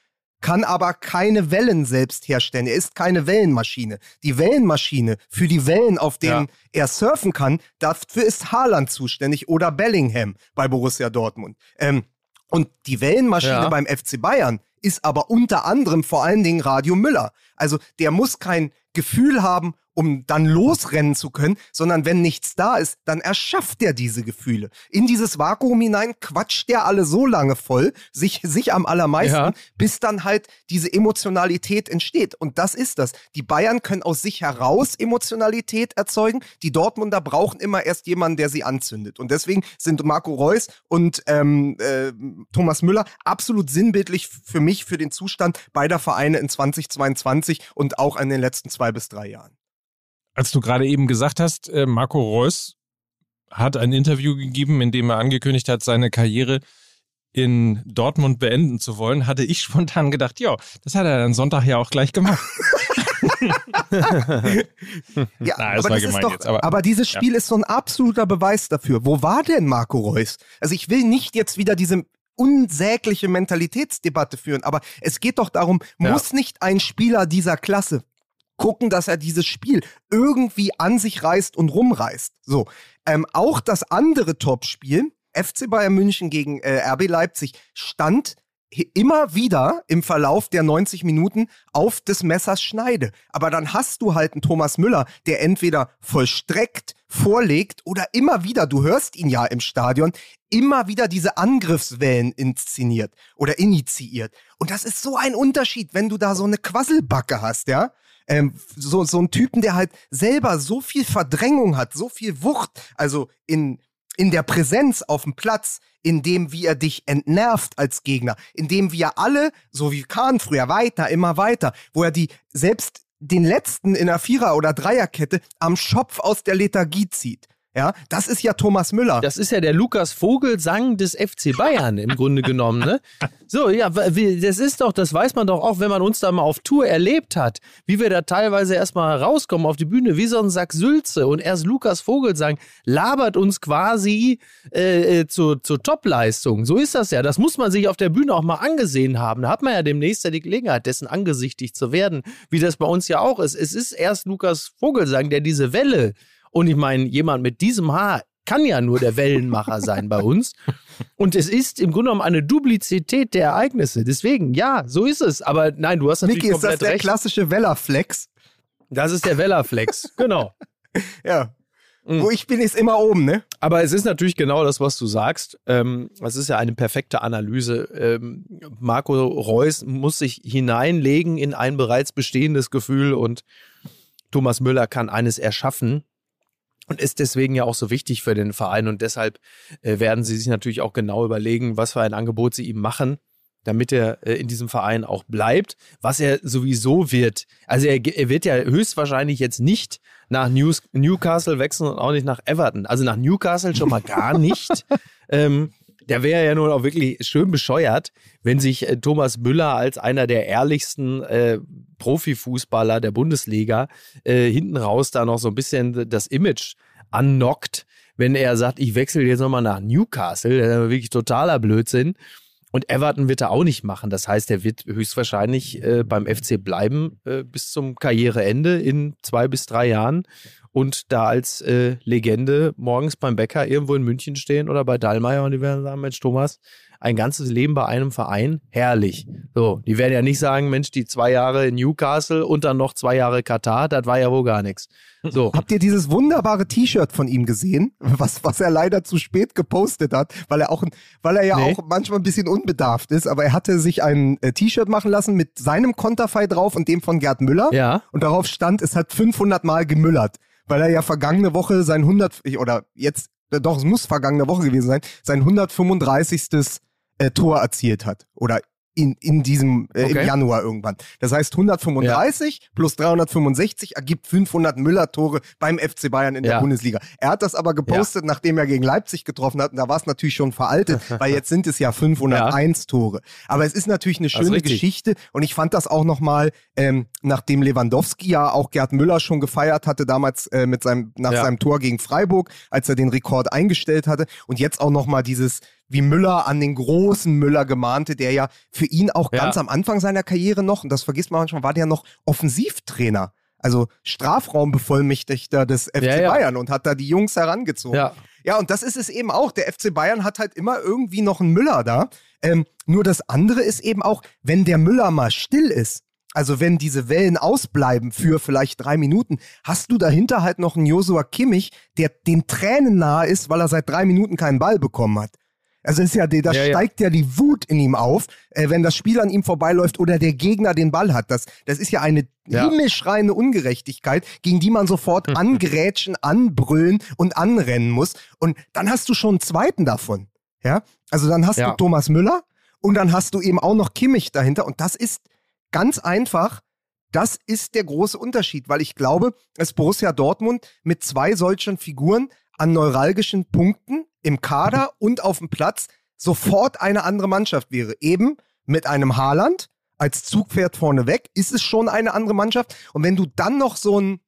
kann aber keine Wellen selbst herstellen. Er ist keine Wellenmaschine. Die Wellenmaschine für die Wellen, auf denen er surfen kann, dafür ist Haaland zuständig oder Bellingham bei Borussia Dortmund. Ähm, und die Wellenmaschine Ja. beim FC Bayern ist aber unter anderem vor allen Dingen Radio Müller. Also der muss kein Gefühl haben, um dann losrennen zu können, sondern wenn nichts da ist, dann erschafft er diese Gefühle. In dieses Vakuum hinein quatscht er alle so lange voll, sich, sich am allermeisten, Ja. bis dann halt diese Emotionalität entsteht. Und das ist das. Die Bayern können aus sich heraus Emotionalität erzeugen. Die Dortmunder brauchen immer erst jemanden, der sie anzündet. Und deswegen sind Marco Reus und ähm, äh, Thomas Müller absolut sinnbildlich für mich, für den Zustand beider Vereine in 2022 und auch in den letzten zwei bis drei Jahren. Als du gerade eben gesagt hast, äh, Marco Reus hat ein Interview gegeben, in dem er angekündigt hat, seine Karriere in Dortmund beenden zu wollen, hatte ich spontan gedacht, ja, das hat er dann Sonntag ja auch gleich gemacht. ja, Na, aber, das ist doch, jetzt, aber, aber, dieses Spiel ja. ist so ein absoluter Beweis dafür. Wo war denn Marco Reus? Also ich will nicht jetzt wieder diese unsägliche Mentalitätsdebatte führen, aber es geht doch darum, ja. muss nicht ein Spieler dieser Klasse gucken, dass er dieses Spiel irgendwie an sich reißt und rumreißt. So. Ähm, auch das andere Topspiel, FC Bayern München gegen äh, RB Leipzig, stand immer wieder im Verlauf der 90 Minuten auf des Messers Schneide. Aber dann hast du halt einen Thomas Müller, der entweder vollstreckt, vorlegt oder immer wieder, du hörst ihn ja im Stadion, immer wieder diese Angriffswellen inszeniert oder initiiert. Und das ist so ein Unterschied, wenn du da so eine Quasselbacke hast, ja? Ähm, so, so ein Typen, der halt selber so viel Verdrängung hat, so viel Wucht, also in, in der Präsenz auf dem Platz, in dem wie er dich entnervt als Gegner, in dem wir alle, so wie Kahn früher weiter, immer weiter, wo er die selbst den letzten in der Vierer- oder Dreierkette am Schopf aus der Lethargie zieht. Ja, das ist ja Thomas Müller. Das ist ja der Lukas Vogelsang des FC Bayern im Grunde genommen, ne? So, ja, das ist doch, das weiß man doch auch, wenn man uns da mal auf Tour erlebt hat, wie wir da teilweise erstmal rauskommen auf die Bühne, wie so ein Sack Sülze und erst Lukas Vogelsang labert uns quasi äh, äh zur, zur Topleistung. So ist das ja. Das muss man sich auf der Bühne auch mal angesehen haben. Da hat man ja demnächst ja die Gelegenheit, dessen angesichtig zu werden, wie das bei uns ja auch ist. Es ist erst Lukas Vogelsang, der diese Welle und ich meine, jemand mit diesem Haar kann ja nur der Wellenmacher sein bei uns. Und es ist im Grunde genommen eine Duplizität der Ereignisse. Deswegen, ja, so ist es. Aber nein, du hast natürlich Niki, ist das der recht. klassische Wellerflex? Das ist der Wellerflex, genau. ja. Mhm. Wo ich bin, ist immer oben, ne? Aber es ist natürlich genau das, was du sagst. Ähm, es ist ja eine perfekte Analyse. Ähm, Marco Reus muss sich hineinlegen in ein bereits bestehendes Gefühl und Thomas Müller kann eines erschaffen und ist deswegen ja auch so wichtig für den Verein. Und deshalb äh, werden sie sich natürlich auch genau überlegen, was für ein Angebot sie ihm machen, damit er äh, in diesem Verein auch bleibt, was er sowieso wird. Also er, er wird ja höchstwahrscheinlich jetzt nicht nach News, Newcastle wechseln und auch nicht nach Everton. Also nach Newcastle schon mal gar nicht. ähm, der wäre ja nun auch wirklich schön bescheuert, wenn sich äh, Thomas Müller als einer der ehrlichsten äh, Profifußballer der Bundesliga äh, hinten raus da noch so ein bisschen das Image annockt, wenn er sagt, ich wechsle jetzt nochmal nach Newcastle. Das ist wirklich totaler Blödsinn. Und Everton wird er auch nicht machen. Das heißt, er wird höchstwahrscheinlich äh, beim FC bleiben äh, bis zum Karriereende in zwei bis drei Jahren und da als äh, Legende morgens beim Bäcker irgendwo in München stehen oder bei Dallmayr und die werden sagen, Mensch, Thomas, ein ganzes Leben bei einem Verein, herrlich. So, die werden ja nicht sagen, Mensch, die zwei Jahre in Newcastle und dann noch zwei Jahre Katar, das war ja wohl gar nichts. So. Habt ihr dieses wunderbare T-Shirt von ihm gesehen, was, was er leider zu spät gepostet hat, weil er auch, weil er ja nee. auch manchmal ein bisschen unbedarft ist, aber er hatte sich ein äh, T-Shirt machen lassen mit seinem Konterfei drauf und dem von Gerd Müller. Ja. Und darauf stand, es hat 500 Mal gemüllert weil er ja vergangene Woche sein 100 oder jetzt doch es muss vergangene Woche gewesen sein, sein 135. Äh, Tor erzielt hat oder in, in diesem äh, okay. im Januar irgendwann. Das heißt 135 ja. plus 365 ergibt 500 Müller-Tore beim FC Bayern in ja. der Bundesliga. Er hat das aber gepostet, ja. nachdem er gegen Leipzig getroffen hat. Und da war es natürlich schon veraltet, weil jetzt sind es ja 501 Tore. Aber es ist natürlich eine schöne Geschichte und ich fand das auch nochmal, ähm, nachdem Lewandowski ja auch Gerd Müller schon gefeiert hatte, damals äh, mit seinem, nach seinem Tor gegen Freiburg, als er den Rekord eingestellt hatte und jetzt auch nochmal dieses wie Müller an den großen Müller gemahnte, der ja für ihn auch ja. ganz am Anfang seiner Karriere noch, und das vergisst man manchmal, war der noch Offensivtrainer. Also Strafraumbevollmächtigter des FC ja, ja. Bayern und hat da die Jungs herangezogen. Ja. ja, und das ist es eben auch. Der FC Bayern hat halt immer irgendwie noch einen Müller da. Ähm, nur das andere ist eben auch, wenn der Müller mal still ist, also wenn diese Wellen ausbleiben für vielleicht drei Minuten, hast du dahinter halt noch einen Josua Kimmich, der den Tränen nahe ist, weil er seit drei Minuten keinen Ball bekommen hat. Also ist ja, da ja, steigt ja. ja. die Wut in ihm auf, äh, wenn das Spiel an ihm vorbeiläuft oder der Gegner den Ball hat. Das, das ist ja eine ja. himmelschreiende Ungerechtigkeit, gegen die man sofort angrätschen, anbrüllen und anrennen muss. Und dann hast du schon einen zweiten davon. Ja, also dann hast du Thomas Müller und dann hast du eben auch noch Kimmich dahinter. Und das ist ganz einfach. Das ist der große Unterschied, weil ich glaube, dass Borussia Dortmund mit zwei solchen Figuren an neuralgischen Punkten im Kader und auf dem Platz sofort eine andere Mannschaft wäre. Eben mit einem Haaland als Zugpferd vorneweg ist es schon eine andere Mannschaft. Und wenn du dann noch so einen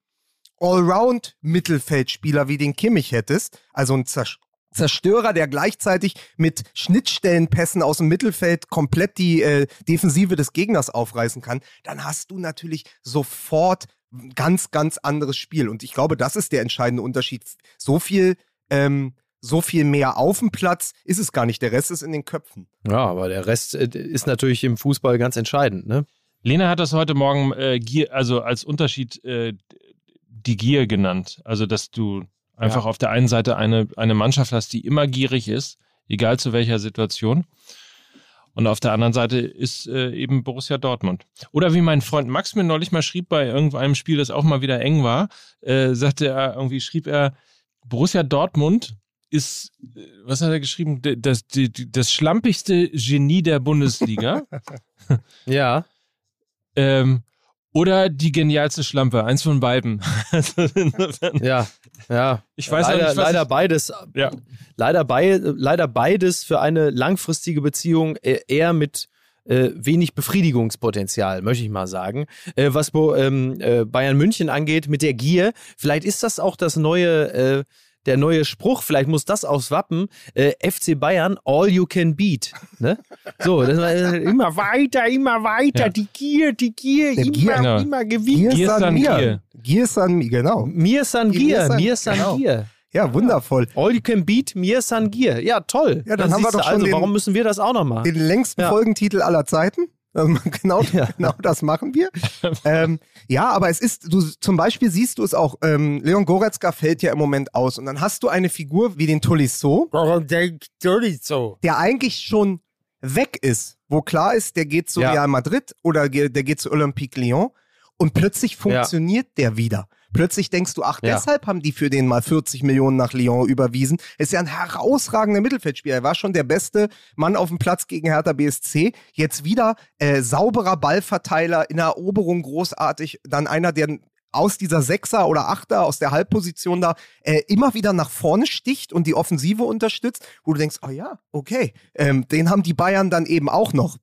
Allround-Mittelfeldspieler wie den Kimmich hättest, also ein Zerstörer, der gleichzeitig mit Schnittstellenpässen aus dem Mittelfeld komplett die äh, Defensive des Gegners aufreißen kann, dann hast du natürlich sofort ganz, ganz anderes Spiel. Und ich glaube, das ist der entscheidende Unterschied. So viel, ähm, so viel mehr auf dem Platz ist es gar nicht. Der Rest ist in den Köpfen. Ja, aber der Rest äh, ist natürlich im Fußball ganz entscheidend, ne? Lena hat das heute Morgen äh, Gier, also als Unterschied äh, die Gier genannt. Also, dass du einfach ja. auf der einen Seite eine, eine Mannschaft hast, die immer gierig ist, egal zu welcher Situation. Und auf der anderen Seite ist äh, eben Borussia Dortmund. Oder wie mein Freund Max mir neulich mal schrieb bei irgendeinem Spiel, das auch mal wieder eng war, äh, sagte er, irgendwie schrieb er, Borussia Dortmund ist, äh, was hat er geschrieben, das, das, das schlampigste Genie der Bundesliga. ja. ähm, oder die genialste Schlampe, eins von beiden. ja, ja. Ich weiß leider, nicht, leider ich, beides. Ja. Leider, bei, leider beides für eine langfristige Beziehung äh, eher mit äh, wenig Befriedigungspotenzial, möchte ich mal sagen. Äh, was ähm, äh, Bayern München angeht, mit der Gier, vielleicht ist das auch das neue äh, der neue Spruch, vielleicht muss das aufs Wappen, äh, FC Bayern, all you can beat. Ne? So, das war, äh, immer weiter, immer weiter, ja. die Gier, die Gier, der immer, Gier, genau. immer gewinnen. Gier san mir. Gier san mir, genau. Mir san Gier, mir san genau. Gier. Ja, wundervoll. All you can beat, mir san Gier. Ja, toll. Ja, dann, dann haben wir doch schon also, den, warum müssen wir das auch noch machen? Den längsten ja. Folgentitel aller Zeiten. Ähm, genau, ja. genau das machen wir. ähm, ja, aber es ist, du zum Beispiel siehst du es auch, ähm, Leon Goretzka fällt ja im Moment aus und dann hast du eine Figur wie den Tolisso, der eigentlich schon weg ist, wo klar ist, der geht zu ja. Real Madrid oder der geht zu Olympique Lyon und plötzlich funktioniert ja. der wieder. Plötzlich denkst du, ach, ja. deshalb haben die für den mal 40 Millionen nach Lyon überwiesen. Ist ja ein herausragender Mittelfeldspieler. Er war schon der beste Mann auf dem Platz gegen Hertha BSC. Jetzt wieder äh, sauberer Ballverteiler in der Eroberung großartig. Dann einer, der aus dieser Sechser oder Achter, aus der Halbposition da, äh, immer wieder nach vorne sticht und die Offensive unterstützt, wo du denkst, oh ja, okay, ähm, den haben die Bayern dann eben auch noch.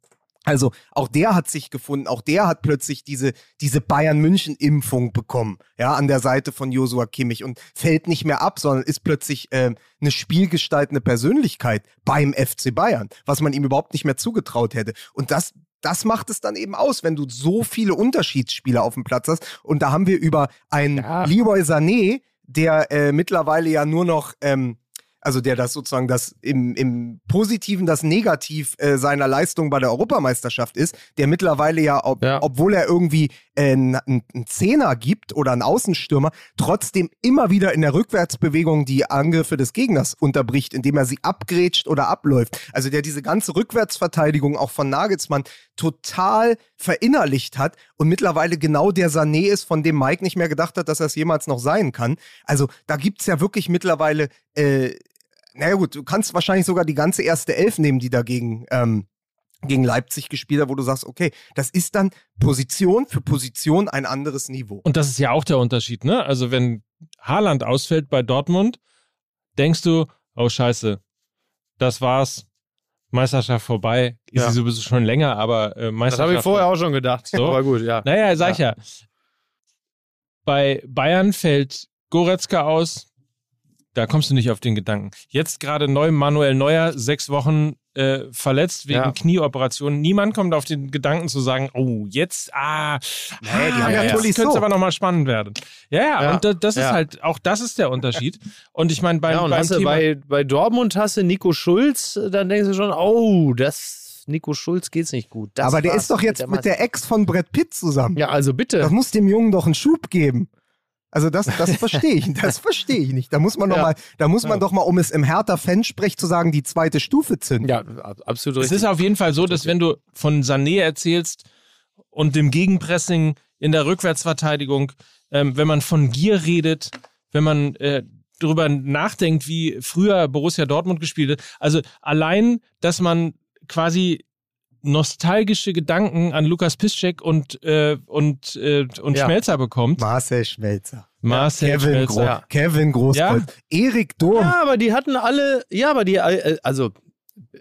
Also auch der hat sich gefunden, auch der hat plötzlich diese, diese Bayern-München-Impfung bekommen, ja, an der Seite von Josua Kimmich und fällt nicht mehr ab, sondern ist plötzlich äh, eine spielgestaltende Persönlichkeit beim FC Bayern, was man ihm überhaupt nicht mehr zugetraut hätte. Und das, das macht es dann eben aus, wenn du so viele Unterschiedsspieler auf dem Platz hast. Und da haben wir über einen ja. Leroy Sané, der äh, mittlerweile ja nur noch ähm, also der das sozusagen das im, im Positiven das Negativ äh, seiner Leistung bei der Europameisterschaft ist, der mittlerweile ja, ob, ja. obwohl er irgendwie äh, einen, Zehner gibt oder einen Außenstürmer, trotzdem immer wieder in der Rückwärtsbewegung die Angriffe des Gegners unterbricht, indem er sie abgrätscht oder abläuft. Also der diese ganze Rückwärtsverteidigung auch von Nagelsmann total verinnerlicht hat und mittlerweile genau der Sané ist, von dem Mike nicht mehr gedacht hat, dass er es jemals noch sein kann. Also da gibt es ja wirklich mittlerweile äh, naja gut, du kannst wahrscheinlich sogar die ganze erste Elf nehmen, die dagegen ähm, gegen Leipzig gespielt hat, wo du sagst, okay, das ist dann Position für Position ein anderes Niveau. Und das ist ja auch der Unterschied, ne? Also wenn Haaland ausfällt bei Dortmund, denkst du, oh scheiße, das war's, Meisterschaft vorbei, ist ja. sie sowieso schon länger, aber äh, Meisterschaft. Das habe ich vorher auch schon gedacht. So. Aber gut, ja. Naja, sag ja. ich ja. Bei Bayern fällt Goretzka aus, da kommst du nicht auf den Gedanken. Jetzt gerade neu Manuel Neuer, sechs Wochen äh, verletzt wegen ja. Knieoperation. Niemand kommt auf den Gedanken zu sagen, oh, jetzt, ah, nee, die ah, ja, jetzt könnte es aber nochmal spannend werden. Ja, ja, ja. und das, das ist halt, auch das ist der Unterschied. Und ich meine, beim, ja, und beim Thema, bei, bei Dortmund hast du Nico Schulz, dann denkst du schon, oh, das Nico Schulz geht's nicht gut. Das aber der ist doch jetzt mit der, mit der Ex von Brad Pitt zusammen. Ja, also bitte. Das muss dem Jungen doch einen Schub geben. Also das, das verstehe ich, das verstehe ich nicht. Da muss man ja. noch mal, da muss man ja. doch mal, um es im härter Fansprech zu sagen, die zweite Stufe zünden. Ja, absolut richtig. Es ist auf jeden Fall so, dass wenn du von Sané erzählst und dem Gegenpressing in der Rückwärtsverteidigung, ähm, wenn man von Gier redet, wenn man äh, darüber nachdenkt, wie früher Borussia Dortmund gespielt hat, also allein, dass man quasi nostalgische Gedanken an Lukas Piszczek und, äh, und, äh, und ja. Schmelzer bekommt. Marcel Schmelzer. Marcel Kevin Schmelzer. Gro ja. Kevin Großkreuz. Ja. Erik Durm. Ja, aber die hatten alle, ja, aber die, äh, also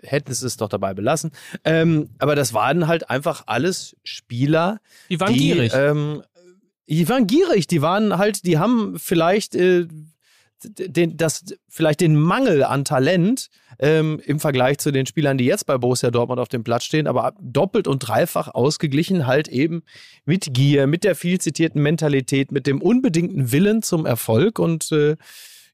hätten es doch dabei belassen. Ähm, aber das waren halt einfach alles Spieler, Die waren die, gierig. Ähm, die waren gierig, die waren halt, die haben vielleicht äh, den, das, vielleicht den Mangel an Talent ähm, im Vergleich zu den Spielern, die jetzt bei Borussia Dortmund auf dem Platz stehen, aber doppelt und dreifach ausgeglichen, halt eben mit Gier, mit der viel zitierten Mentalität, mit dem unbedingten Willen zum Erfolg. Und äh,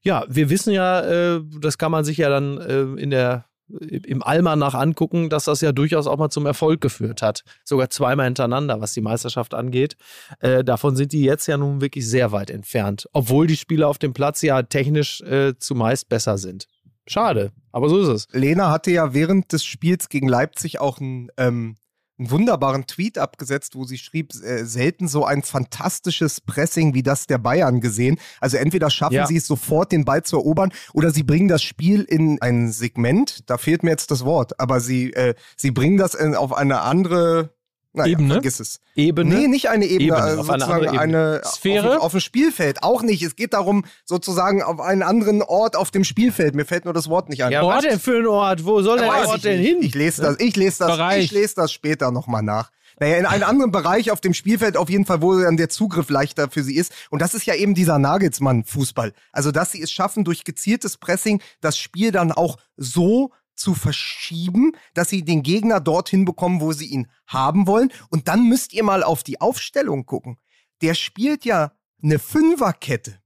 ja, wir wissen ja, äh, das kann man sich ja dann äh, in der im Almanach angucken, dass das ja durchaus auch mal zum Erfolg geführt hat. Sogar zweimal hintereinander, was die Meisterschaft angeht. Äh, davon sind die jetzt ja nun wirklich sehr weit entfernt. Obwohl die Spieler auf dem Platz ja technisch äh, zumeist besser sind. Schade, aber so ist es. Lena hatte ja während des Spiels gegen Leipzig auch ein, ähm, einen wunderbaren Tweet abgesetzt, wo sie schrieb, äh, selten so ein fantastisches Pressing wie das der Bayern gesehen. Also entweder schaffen Ja. sie es sofort, den Ball zu erobern, oder sie bringen das Spiel in ein Segment, da fehlt mir jetzt das Wort, aber sie, äh, sie bringen das in, auf eine andere naja, Ebene? vergiss es. Ebene. Nee, nicht eine Ebene, Ebene, also auf eine sozusagen andere eine, Sphäre? Auf, auf dem Spielfeld. Auch nicht. Es geht darum, sozusagen auf einen anderen Ort auf dem Spielfeld. Mir fällt nur das Wort nicht ein. ja, was denn für ein Ort? Wo soll der Ort denn hin? Ich lese das, ich lese das, Bereich. ich lese das später nochmal nach. Naja, in einem anderen Bereich auf dem Spielfeld auf jeden Fall, wo dann der Zugriff leichter für sie ist. Und das ist ja eben dieser Nagelsmann-Fußball. Also, dass sie es schaffen, durch gezieltes Pressing das Spiel dann auch so zu verschieben, dass sie den Gegner dorthin bekommen, wo sie ihn haben wollen. Und dann müsst ihr mal auf die Aufstellung gucken. Der spielt ja eine Fünferkette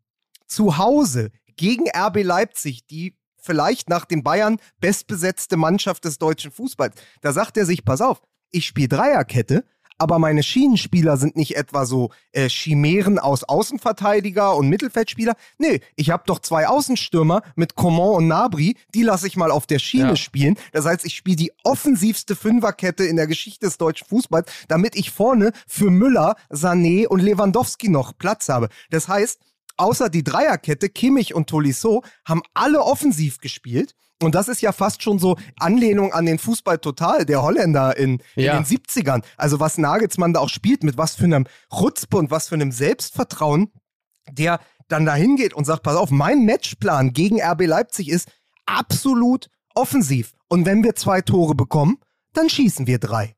zu Hause gegen RB Leipzig, die vielleicht nach den Bayern bestbesetzte Mannschaft des deutschen Fußballs. Da sagt er sich, pass auf, ich spiele Dreierkette, aber meine Schienenspieler sind nicht etwa so äh, Chimären aus Außenverteidiger und Mittelfeldspieler. Nee, ich habe doch zwei Außenstürmer mit Coman und Nabri, die lasse ich mal auf der Schiene Ja. spielen. Das heißt, ich spiele die offensivste Fünferkette in der Geschichte des deutschen Fußballs, damit ich vorne für Müller, Sané und Lewandowski noch Platz habe. Das heißt, außer die Dreierkette, Kimmich und Tolisso, haben alle offensiv gespielt. Und das ist ja fast schon so Anlehnung an den Fußball total der Holländer in, Ja. in den 70ern. Also was Nagelsmann da auch spielt, mit was für einem Rutzpe und was für einem Selbstvertrauen, der dann da hingeht und sagt, pass auf, mein Matchplan gegen RB Leipzig ist absolut offensiv. Und wenn wir zwei Tore bekommen, dann schießen wir drei.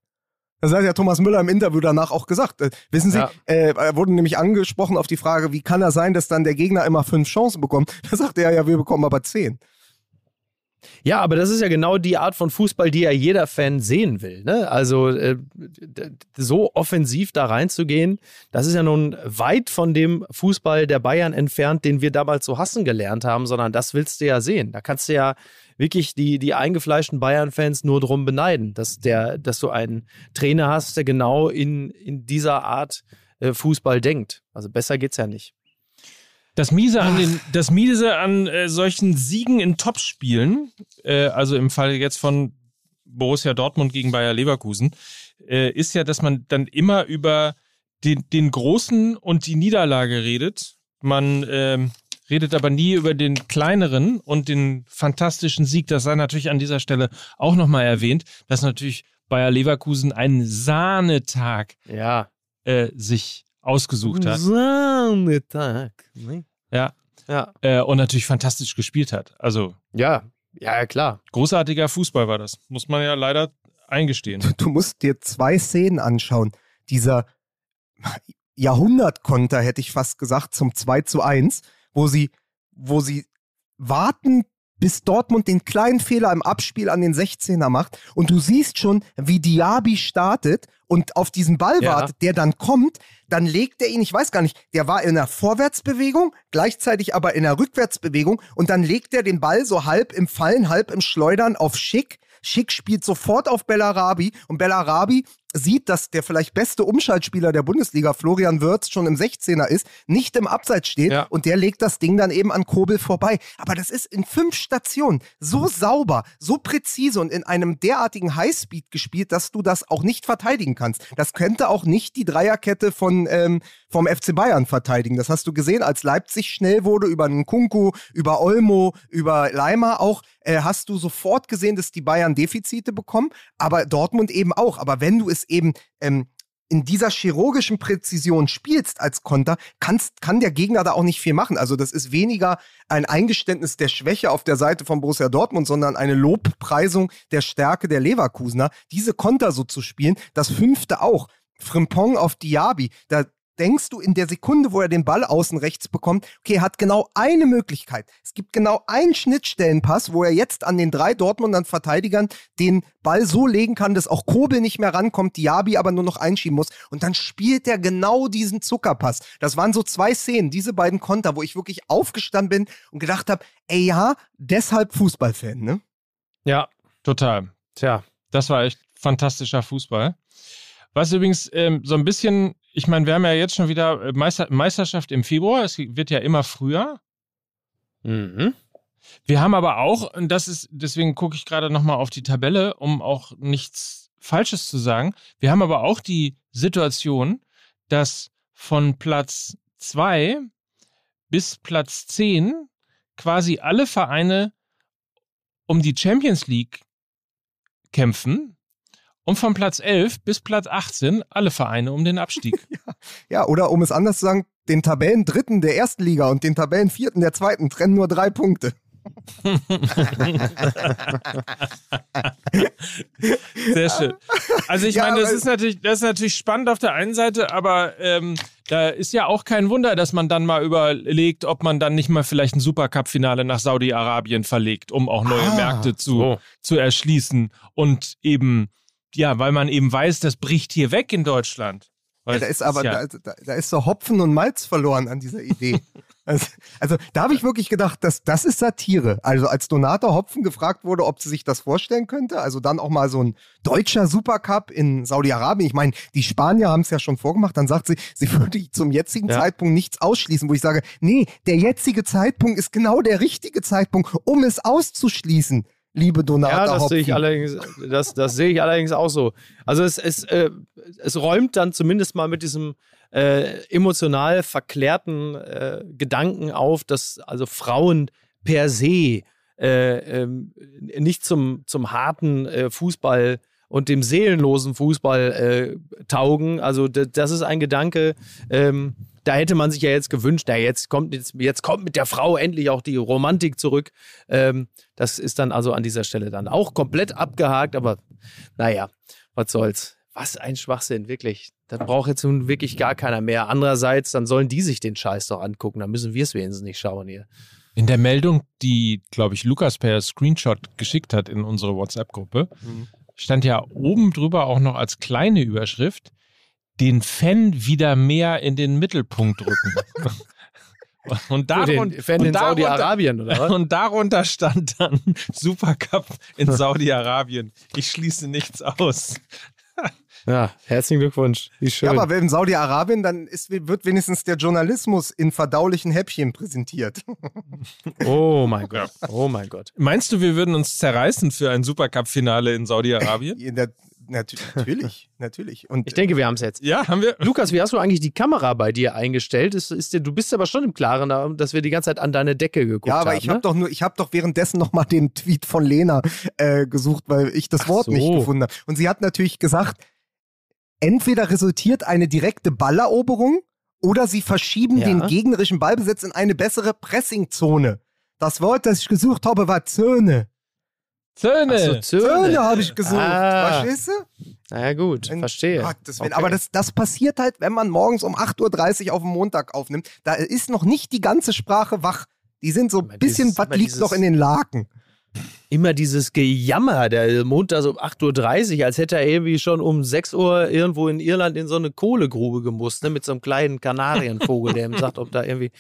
Das hat ja Thomas Müller im Interview danach auch gesagt. Äh, wissen Sie, Ja. äh, er wurde nämlich angesprochen auf die Frage, wie kann er sein, dass dann der Gegner immer fünf Chancen bekommt? Da sagt er ja, wir bekommen aber zehn. Ja, aber das ist ja genau die Art von Fußball, die ja jeder Fan sehen will. Ne? Also äh, so offensiv da reinzugehen, das ist ja nun weit von dem Fußball der Bayern entfernt, den wir damals so hassen gelernt haben, sondern das willst du ja sehen. Da kannst du ja wirklich die, die eingefleischten Bayern-Fans nur drum beneiden, dass, der, dass du einen Trainer hast, der genau in, in dieser Art äh, Fußball denkt. Also besser geht's ja nicht. Das Miese an, den, das Miese an äh, solchen Siegen in Topspielen, äh, also im Fall jetzt von Borussia Dortmund gegen Bayer Leverkusen, äh, ist ja, dass man dann immer über den, den Großen und die Niederlage redet. Man ähm, redet aber nie über den kleineren und den fantastischen Sieg. Das sei natürlich an dieser Stelle auch nochmal erwähnt, dass natürlich Bayer Leverkusen einen Sahnetag Ja. äh, sich ausgesucht hat. Sahnetag. Ne? Ja. Ja. Äh, und natürlich fantastisch gespielt hat. Also Ja. Ja, klar. großartiger Fußball war das. Muss man ja leider eingestehen. Du musst dir zwei Szenen anschauen. Dieser Jahrhundertkonter, hätte ich fast gesagt, zum 2 zu 1, wo sie, wo sie warten, bis Dortmund den kleinen Fehler im Abspiel an den 16er macht und du siehst schon, wie Diaby startet und auf diesen Ball Ja. wartet, der dann kommt, dann legt er ihn, ich weiß gar nicht, der war in einer Vorwärtsbewegung, gleichzeitig aber in einer Rückwärtsbewegung und dann legt er den Ball so halb im Fallen, halb im Schleudern auf Schick. Schick spielt sofort auf Bellarabi und Bellarabi sieht, dass der vielleicht beste Umschaltspieler der Bundesliga, Florian Wirtz, schon im 16er ist, nicht im Abseits steht Ja. und der legt das Ding dann eben an Kobel vorbei. Aber das ist in fünf Stationen so sauber, so präzise und in einem derartigen Highspeed gespielt, dass du das auch nicht verteidigen kannst. Das könnte auch nicht die Dreierkette von, ähm, vom FC Bayern verteidigen. Das hast du gesehen, als Leipzig schnell wurde über Nkunku, über Olmo, über Leimer auch, äh, hast du sofort gesehen, dass die Bayern Defizite bekommen, aber Dortmund eben auch. Aber wenn du es eben ähm, in dieser chirurgischen Präzision spielst als Konter, kannst, kann der Gegner da auch nicht viel machen. Also das ist weniger ein Eingeständnis der Schwäche auf der Seite von Borussia Dortmund, sondern eine Lobpreisung der Stärke der Leverkusener, diese Konter so zu spielen. Das fünfte auch. Frimpong auf Diaby, da denkst du in der Sekunde, wo er den Ball außen rechts bekommt, okay, er hat genau eine Möglichkeit. Es gibt genau einen Schnittstellenpass, wo er jetzt an den drei Dortmundern Verteidigern den Ball so legen kann, dass auch Kobel nicht mehr rankommt, Diaby aber nur noch einschieben muss. Und dann spielt er genau diesen Zuckerpass. Das waren so zwei Szenen, diese beiden Konter, wo ich wirklich aufgestanden bin und gedacht habe, ey ja, deshalb Fußballfan, ne? Ja, total. Tja, das war echt fantastischer Fußball. Was übrigens ähm, so ein bisschen, ich meine, wir haben ja jetzt schon wieder äh, Meister, Meisterschaft im Februar, es wird ja immer früher. Mhm. Wir haben aber auch, und das ist, deswegen gucke ich gerade nochmal auf die Tabelle, um auch nichts Falsches zu sagen. Wir haben aber auch die Situation, dass von Platz 2 bis Platz 10 quasi alle Vereine um die Champions League kämpfen und von Platz 11 bis Platz 18 alle Vereine um den Abstieg. ja, ja, oder um es anders zu sagen, den Tabellendritten der ersten Liga und den Tabellenvierten der zweiten trennen nur drei Punkte. Sehr schön. Also ich ja, meine, das ist natürlich, das ist natürlich spannend auf der einen Seite, aber ähm, da ist ja auch kein Wunder, dass man dann mal überlegt, ob man dann nicht mal vielleicht ein Supercup-Finale nach Saudi-Arabien verlegt, um auch neue ah, Märkte zu, so. zu erschließen und eben ja, weil man eben weiß, das bricht hier weg in Deutschland. Ja, da ist aber, ja da, da, da, ist so Hopfen und Malz verloren an dieser Idee. also, also, da habe ich wirklich gedacht, dass, das ist Satire. Also als Donata Hopfen gefragt wurde, ob sie sich das vorstellen könnte, also dann auch mal so ein deutscher Supercup in Saudi-Arabien. Ich meine, die Spanier haben es ja schon vorgemacht, dann sagt sie, sie würde zum jetzigen ja. Zeitpunkt nichts ausschließen, wo ich sage, nee, der jetzige Zeitpunkt ist genau der richtige Zeitpunkt, um es auszuschließen liebe Donata Ja, das sehe ich allerdings, das, das sehe ich allerdings auch so. Also es, es, äh, es räumt dann zumindest mal mit diesem äh, emotional verklärten äh, Gedanken auf, dass also Frauen per se äh, ähm, nicht zum, zum harten äh, Fußball und dem seelenlosen Fußball äh, taugen. Also das ist ein Gedanke, ähm, da hätte man sich ja jetzt gewünscht, ja, jetzt kommt, jetzt, jetzt kommt mit der Frau endlich auch die Romantik zurück. Ähm, das ist dann also an dieser Stelle dann auch komplett abgehakt, aber naja, was soll's. Was ein Schwachsinn, wirklich. Das braucht jetzt nun wirklich gar keiner mehr. Andererseits, dann sollen die sich den Scheiß doch angucken. Dann müssen wir es wenigstens nicht schauen hier. In der Meldung, die, glaube ich, Lukas per Screenshot geschickt hat in unsere WhatsApp-Gruppe, mhm. stand ja oben drüber auch noch als kleine Überschrift, den Fan wieder mehr in den Mittelpunkt rücken. Und, darun Fan in Saudi-Arabien, oder was? Und darunter stand dann Supercup in Saudi-Arabien. Ich schließe nichts aus. Ja, herzlichen Glückwunsch. Wie schön. Ja, aber in Saudi-Arabien, dann ist, wird wenigstens der Journalismus in verdaulichen Häppchen präsentiert. Oh mein Gott. Oh mein Gott. Meinst du, wir würden uns zerreißen für ein Supercup-Finale in Saudi-Arabien? Natürlich, natürlich. Und ich denke, wir haben es jetzt. Ja, haben wir. Lukas, wie hast du eigentlich die Kamera bei dir eingestellt? Ist, ist, du bist aber schon im Klaren, dass wir die ganze Zeit an deine Decke geguckt haben. Ja, aber ich habe ne? doch nur, ich habe doch währenddessen nochmal den Tweet von Lena äh, gesucht, weil ich das Ach Wort so. nicht gefunden habe. Und sie hat natürlich gesagt, entweder resultiert eine direkte Balleroberung oder sie verschieben ja. den gegnerischen Ballbesitz in eine bessere Pressingzone. Das Wort, das ich gesucht habe, war Zöne. Zöne. So, Zöne, Zöne habe ich gesucht. Ah. Verstehst du? Naja, gut, Wenn, verstehe. Gottes Okay. Aber das, das passiert halt, wenn man morgens um 8.30 Uhr auf dem Montag aufnimmt. Da ist noch nicht die ganze Sprache wach. Die sind so ein bisschen, was liegt noch in den Laken? Immer dieses Gejammer, der Montag um 8.30 Uhr, als hätte er irgendwie schon um 6 Uhr irgendwo in Irland in so eine Kohlegrube gemusst, ne, mit so einem kleinen Kanarienvogel, der ihm sagt, ob da irgendwie.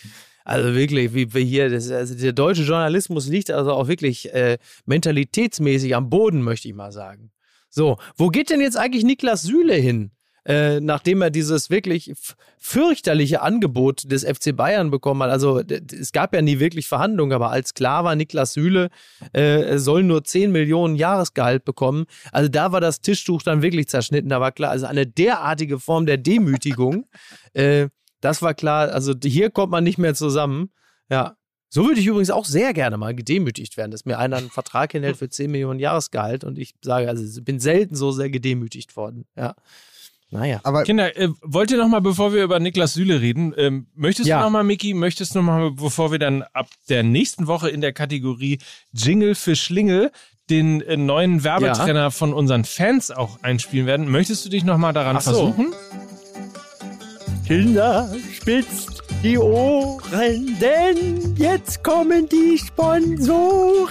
Also wirklich, wie wir hier, das, also der deutsche Journalismus liegt also auch wirklich äh, mentalitätsmäßig am Boden, möchte ich mal sagen. So, wo geht denn jetzt eigentlich Niklas Süle hin? Äh, nachdem er dieses wirklich fürchterliche Angebot des FC Bayern bekommen hat. Also es gab ja nie wirklich Verhandlungen, aber als klar war, Niklas Süle äh, soll nur 10 Millionen Jahresgehalt bekommen. Also da war das Tischtuch dann wirklich zerschnitten. Da war klar, also eine derartige Form der Demütigung. äh, das war klar, also hier kommt man nicht mehr zusammen. Ja. So würde ich übrigens auch sehr gerne mal gedemütigt werden, dass mir einer einen Vertrag hinhält für 10 Millionen Jahresgehalt und ich sage, also ich bin selten so sehr gedemütigt worden. Ja. Naja. Aber Kinder, äh, wollt ihr noch mal, bevor wir über Niklas Süle reden, ähm, möchtest Ja. du noch mal, Miki, möchtest du noch mal, bevor wir dann ab der nächsten Woche in der Kategorie Jingle für Schlingel den äh, neuen Werbetrenner von unseren Fans auch einspielen werden, möchtest du dich noch mal daran Ach so. versuchen? Kinder, spitzt die Ohren, denn jetzt kommen die Sponsoren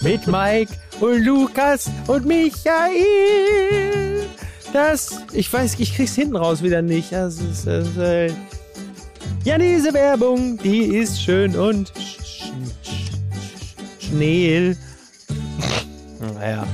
mit Mike und Lukas und Michael. Das, ich weiß, ich krieg's hinten raus wieder nicht. Das ist, das, äh ja, diese Werbung, die ist schön und sch sch schnell. Naja,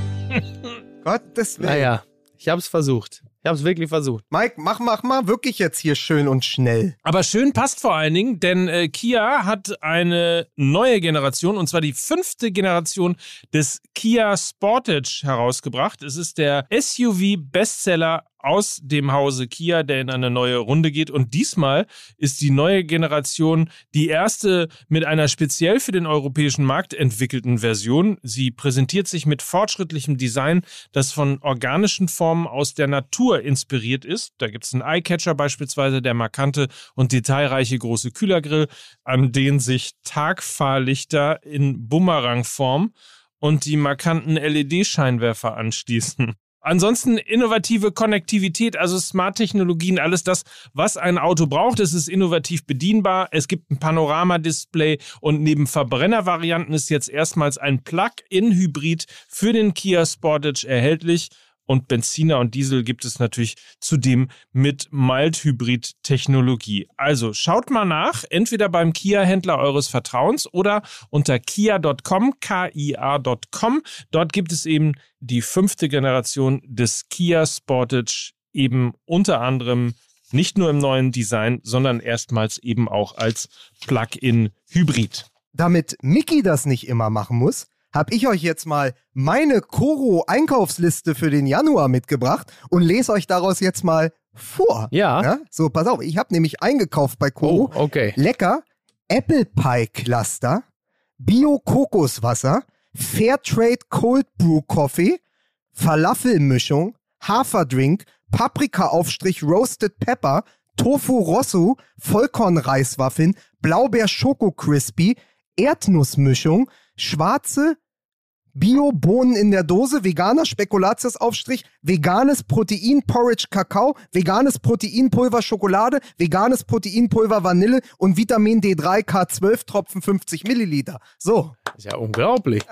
Gottes Willen. naja, ich hab's versucht. Ich hab's wirklich versucht. Mike, mach, mach mal wirklich jetzt hier schön und schnell. Aber schön passt vor allen Dingen, denn äh, Kia hat eine neue Generation, und zwar die fünfte Generation des Kia Sportage herausgebracht. Es ist der SUV-Bestseller aus dem Hause Kia, der in eine neue Runde geht. Und diesmal ist die neue Generation die erste mit einer speziell für den europäischen Markt entwickelten Version. Sie präsentiert sich mit fortschrittlichem Design, das von organischen Formen aus der Natur inspiriert ist. Da gibt es einen Eyecatcher beispielsweise, der markante und detailreiche große Kühlergrill, an den sich Tagfahrlichter in Bumerangform und die markanten LED-Scheinwerfer anschließen. Ansonsten innovative Konnektivität, also Smart-Technologien, alles das, was ein Auto braucht. Es ist innovativ bedienbar. Es gibt ein Panoramadisplay und neben Verbrennervarianten ist jetzt erstmals ein Plug-in-Hybrid für den Kia Sportage erhältlich. Und Benziner und Diesel gibt es natürlich zudem mit Mild-Hybrid-Technologie. Also schaut mal nach, entweder beim Kia-Händler eures Vertrauens oder unter kia.com, kia.com. Dort gibt es eben die fünfte Generation des Kia Sportage, eben unter anderem nicht nur im neuen Design, sondern erstmals eben auch als Plug-in-Hybrid. Damit Mickey das nicht immer machen muss, habe ich euch jetzt mal meine Koro-Einkaufsliste für den Januar mitgebracht und lese euch daraus jetzt mal vor. Ja. So, pass auf, ich habe nämlich eingekauft bei Koro. Oh, okay. Lecker Apple Pie Cluster, Bio Kokoswasser, Fairtrade Cold Brew Coffee, Falafelmischung, Haferdrink, Paprikaaufstrich Roasted Pepper, Tofu Rosso, Vollkornreiswaffeln, Blaubeer Schoko Crispy, Erdnussmischung, schwarze Bio-Bohnen in der Dose, veganer Spekulatiusaufstrich, veganes Protein-Porridge Kakao, veganes Proteinpulver Schokolade, veganes Proteinpulver Vanille und Vitamin D3 K12 Tropfen 50 Milliliter. So, Ist ja unglaublich.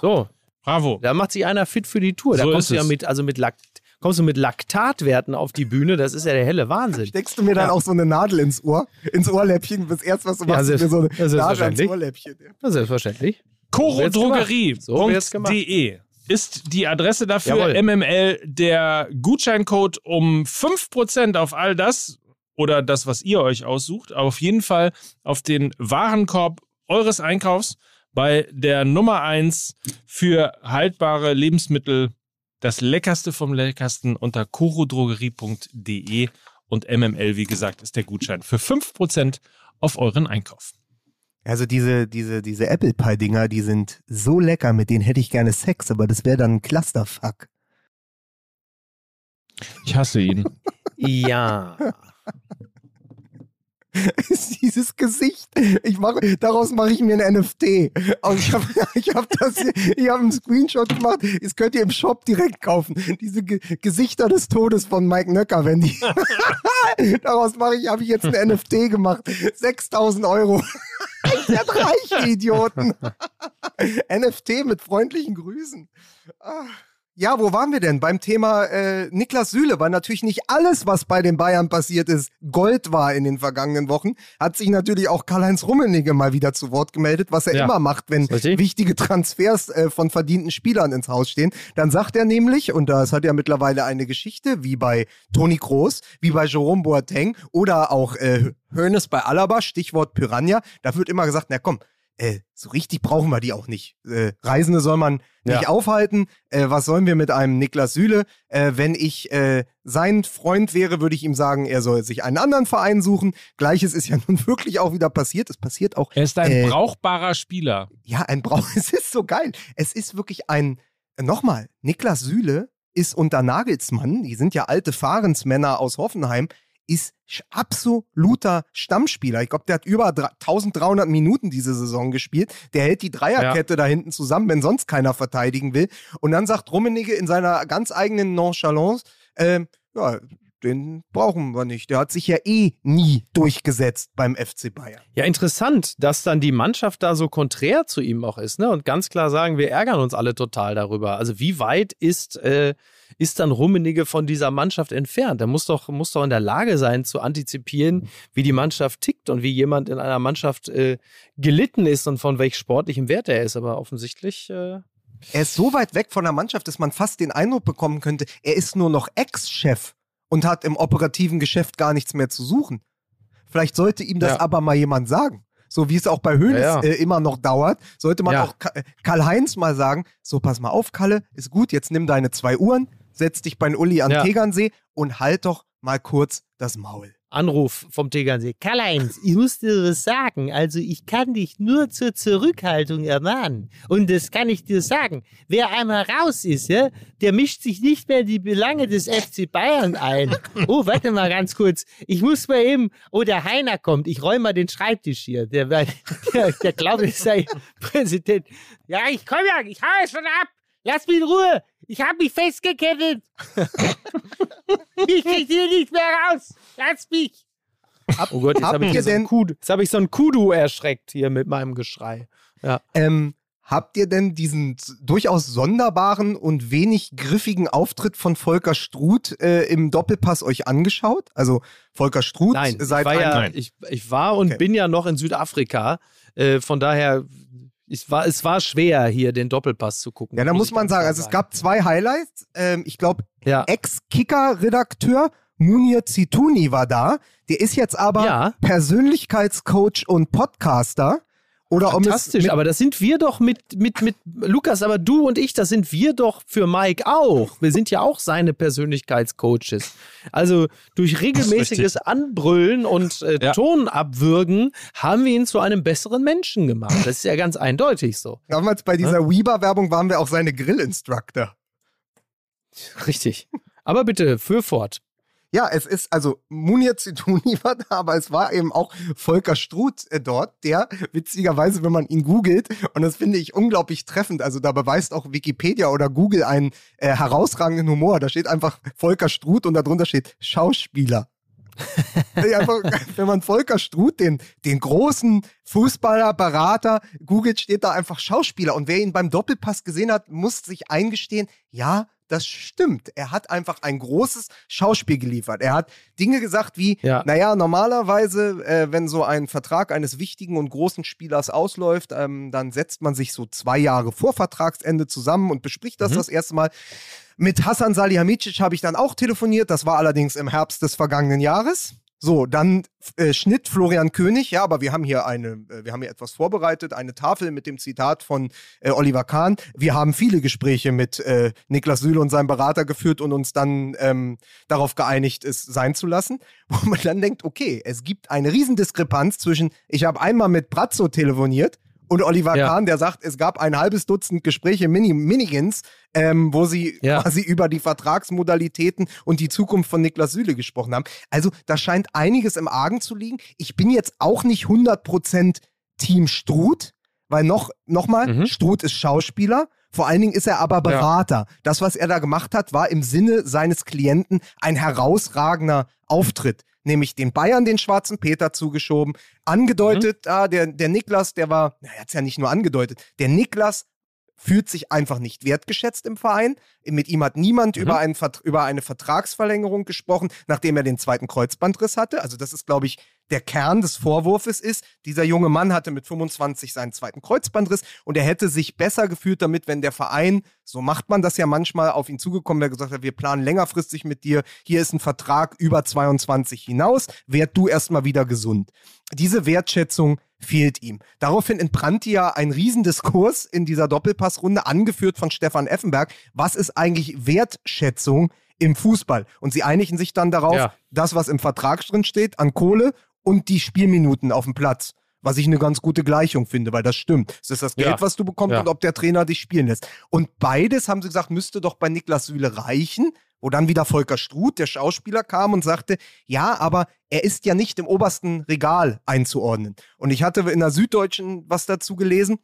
So, Bravo. da macht sich einer fit für die Tour. Da So kommst ist du ja es. mit, also mit Lakt, kommst du mit Laktatwerten auf die Bühne. Das ist ja der helle Wahnsinn. steckst du mir dann auch so eine Nadel ins Ohr, ins Ohrläppchen. Das erste, was du Ja, machst, ist mir so eine selbst- ja, Nadel selbstverständlich. Ohrläppchen. Ja, selbstverständlich. So wird's gemacht. Chorodrogerie.de ist die Adresse dafür. Jawohl. MML, der Gutscheincode um 5% auf all das oder das, was ihr euch aussucht. Auf jeden Fall auf den Warenkorb eures Einkaufs bei der Nummer 1 für haltbare Lebensmittel. Das Leckerste vom Leckersten unter chorodrogerie.de und MML, wie gesagt, ist der Gutschein für 5% auf euren Einkauf. Also diese, diese, diese Apple Pie Dinger, die sind so lecker, mit denen hätte ich gerne Sex, aber das wäre dann ein Clusterfuck. Ich hasse ihn. Ja. Dieses Gesicht. Ich mache, daraus mache ich mir ein NFT. Und ich habe ich hab das, ich habe einen Screenshot gemacht. Das könnt ihr im Shop direkt kaufen. Diese Ge Gesichter des Todes von Mike Nöcker, wenn die. daraus mache ich, habe ich jetzt ein NFT gemacht. 6000 Euro. ich werde reich, ihr Idioten. NFT mit freundlichen Grüßen. Ah. Ja, wo waren wir denn? Beim Thema äh, Niklas Süle, weil natürlich nicht alles, was bei den Bayern passiert ist, Gold war in den vergangenen Wochen, hat sich natürlich auch Karl-Heinz Rummenigge mal wieder zu Wort gemeldet, was er Ja. immer macht, wenn wichtige Transfers äh, von verdienten Spielern ins Haus stehen. Dann sagt er nämlich, und das hat ja mittlerweile eine Geschichte, wie bei Toni Kroos, wie bei Jerome Boateng oder auch äh, Hoeneß bei Alaba, Stichwort Piranha, da wird immer gesagt, na komm, äh, so richtig brauchen wir die auch nicht. Äh, Reisende soll man nicht Ja. aufhalten. Äh, was sollen wir mit einem Niklas Süle? Äh, wenn ich äh, sein Freund wäre, würde ich ihm sagen, er soll sich einen anderen Verein suchen. Gleiches ist ja nun wirklich auch wieder passiert. Es passiert auch. Er ist ein Äh, brauchbarer Spieler. Ja, ein Brauch. Es ist so geil. Es ist wirklich ein. Nochmal, Niklas Süle ist unter Nagelsmann, die sind ja alte Fahrensmänner aus Hoffenheim, ist absoluter Stammspieler. Ich glaube, der hat über 1300 Minuten diese Saison gespielt. Der hält die Dreierkette ja. da hinten zusammen, wenn sonst keiner verteidigen will. Und dann sagt Rummenigge in seiner ganz eigenen Nonchalance, äh, ja, den brauchen wir nicht. Der hat sich ja eh nie durchgesetzt beim FC Bayern. Ja, interessant, dass dann die Mannschaft da so konträr zu ihm auch ist, ne? Und ganz klar sagen, wir ärgern uns alle total darüber. Also wie weit ist, äh, ist dann Rummenigge von dieser Mannschaft entfernt? Er muss doch, muss doch in der Lage sein zu antizipieren, wie die Mannschaft tickt und wie jemand in einer Mannschaft äh, gelitten ist und von welch sportlichem Wert er ist. Aber offensichtlich. Äh er ist so weit weg von der Mannschaft, dass man fast den Eindruck bekommen könnte, er ist nur noch Ex-Chef und hat im operativen Geschäft gar nichts mehr zu suchen. Vielleicht sollte ihm das ja. aber mal jemand sagen. So wie es auch bei Höhnes ja, ja. Äh, immer noch dauert, sollte man auch Karl-Heinz mal sagen: So, pass mal auf, Kalle, ist gut, jetzt nimm deine zwei Uhren, setz dich bei Uli am Tegernsee und halt doch mal kurz das Maul. Anruf vom Tegernsee. Karl-Heinz, ich muss dir was sagen. Also ich kann dich nur zur Zurückhaltung ermahnen. Und das kann ich dir sagen. Wer einmal raus ist, ja, der mischt sich nicht mehr in die Belange des FC Bayern ein. Oh, warte mal ganz kurz. Ich muss mal eben, oh, der Heiner kommt. Ich räume mal den Schreibtisch hier. Der, der, der glaubt, ich sei Präsident. Ja, ich komme ja, ich hau schon ab. Lass mich in Ruhe. Ich habe mich festgekettet. ich krieg hier nicht mehr raus. Lass mich. Ab, oh Gott, jetzt habe ich, so hab ich so ein Kudu erschreckt hier mit meinem Geschrei. Ja. Ähm, habt ihr denn diesen durchaus sonderbaren und wenig griffigen Auftritt von Volker Struth äh, im Doppelpass euch angeschaut? Also Volker Struth Nein, seit ich war, ja, ich, ich war und okay. bin ja noch in Südafrika. Äh, von daher ich war, es war schwer, hier den Doppelpass zu gucken. Ja, da muss man sagen, also es gab zwei Highlights. Ähm, ich glaube, ja. Ex-Kicker-Redakteur Munir Zituni war da. Der ist jetzt aber ja. Persönlichkeitscoach und Podcaster. Oder Fantastisch, aber das sind wir doch mit, mit, mit Lukas, aber du und ich, das sind wir doch für Mike auch. Wir sind ja auch seine Persönlichkeitscoaches. Also durch regelmäßiges Anbrüllen und äh, ja. Ton abwürgen haben wir ihn zu einem besseren Menschen gemacht. Das ist ja ganz eindeutig so. Damals bei dieser ja? Weber-Werbung waren wir auch seine Grill-Instructor. Richtig. Aber bitte, für fort. Ja, es ist, also Munir Zituni war da, aber es war eben auch Volker Struth äh, dort, der witzigerweise, wenn man ihn googelt, und das finde ich unglaublich treffend, also da beweist auch Wikipedia oder Google einen äh, herausragenden Humor. Da steht einfach Volker Struth und darunter steht Schauspieler. einfach, wenn man Volker Struth, den, den großen Fußballer, Berater, googelt, steht da einfach Schauspieler. Und wer ihn beim Doppelpass gesehen hat, muss sich eingestehen, ja, das stimmt. Er hat einfach ein großes Schauspiel geliefert. Er hat Dinge gesagt wie, ja. naja, normalerweise, äh, wenn so ein Vertrag eines wichtigen und großen Spielers ausläuft, ähm, dann setzt man sich so zwei Jahre vor Vertragsende zusammen und bespricht das mhm. das erste Mal. Mit Hassan Salihamidzic habe ich dann auch telefoniert. Das war allerdings im Herbst des vergangenen Jahres. So, dann äh, Schnitt Florian König, ja, aber wir haben hier eine, äh, wir haben hier etwas vorbereitet, eine Tafel mit dem Zitat von äh, Oliver Kahn. Wir haben viele Gespräche mit äh, Niklas Süle und seinem Berater geführt und uns dann ähm, darauf geeinigt, es sein zu lassen. Wo man dann denkt, okay, es gibt eine Riesendiskrepanz zwischen, ich habe einmal mit Brazzo telefoniert und Oliver ja. Kahn, der sagt, es gab ein halbes Dutzend Gespräche Mini Minigins, ähm, wo sie ja. quasi über die Vertragsmodalitäten und die Zukunft von Niklas Süle gesprochen haben. Also da scheint einiges im Argen zu liegen. Ich bin jetzt auch nicht 100% Team Struth, weil noch, noch mal, mhm. Struth ist Schauspieler. Vor allen Dingen ist er aber Berater. Ja. Das, was er da gemacht hat, war im Sinne seines Klienten ein herausragender Auftritt nämlich den Bayern den schwarzen Peter zugeschoben. Angedeutet, mhm. ah, der, der Niklas, der war, na, er hat es ja nicht nur angedeutet, der Niklas fühlt sich einfach nicht wertgeschätzt im Verein. Mit ihm hat niemand mhm. über, einen, über eine Vertragsverlängerung gesprochen, nachdem er den zweiten Kreuzbandriss hatte. Also das ist, glaube ich, der Kern des Vorwurfs ist, dieser junge Mann hatte mit 25 seinen zweiten Kreuzbandriss und er hätte sich besser gefühlt damit, wenn der Verein, so macht man das ja manchmal, auf ihn zugekommen wäre, gesagt hat, wir planen längerfristig mit dir, hier ist ein Vertrag über 22 hinaus, werd du erstmal wieder gesund. Diese Wertschätzung fehlt ihm. Daraufhin entbrannte ja ein Riesendiskurs in dieser Doppelpassrunde, angeführt von Stefan Effenberg. Was ist eigentlich Wertschätzung im Fußball? Und sie einigen sich dann darauf, ja. das, was im Vertrag drin steht, an Kohle und die Spielminuten auf dem Platz. Was ich eine ganz gute Gleichung finde, weil das stimmt. Es ist das Geld, Ja. was du bekommst Ja. und ob der Trainer dich spielen lässt. Und beides, haben sie gesagt, müsste doch bei Niklas Süle reichen, wo dann wieder Volker Struth, der Schauspieler, kam und sagte, ja, aber er ist ja nicht im obersten Regal einzuordnen. Und ich hatte in der Süddeutschen was dazu gelesen.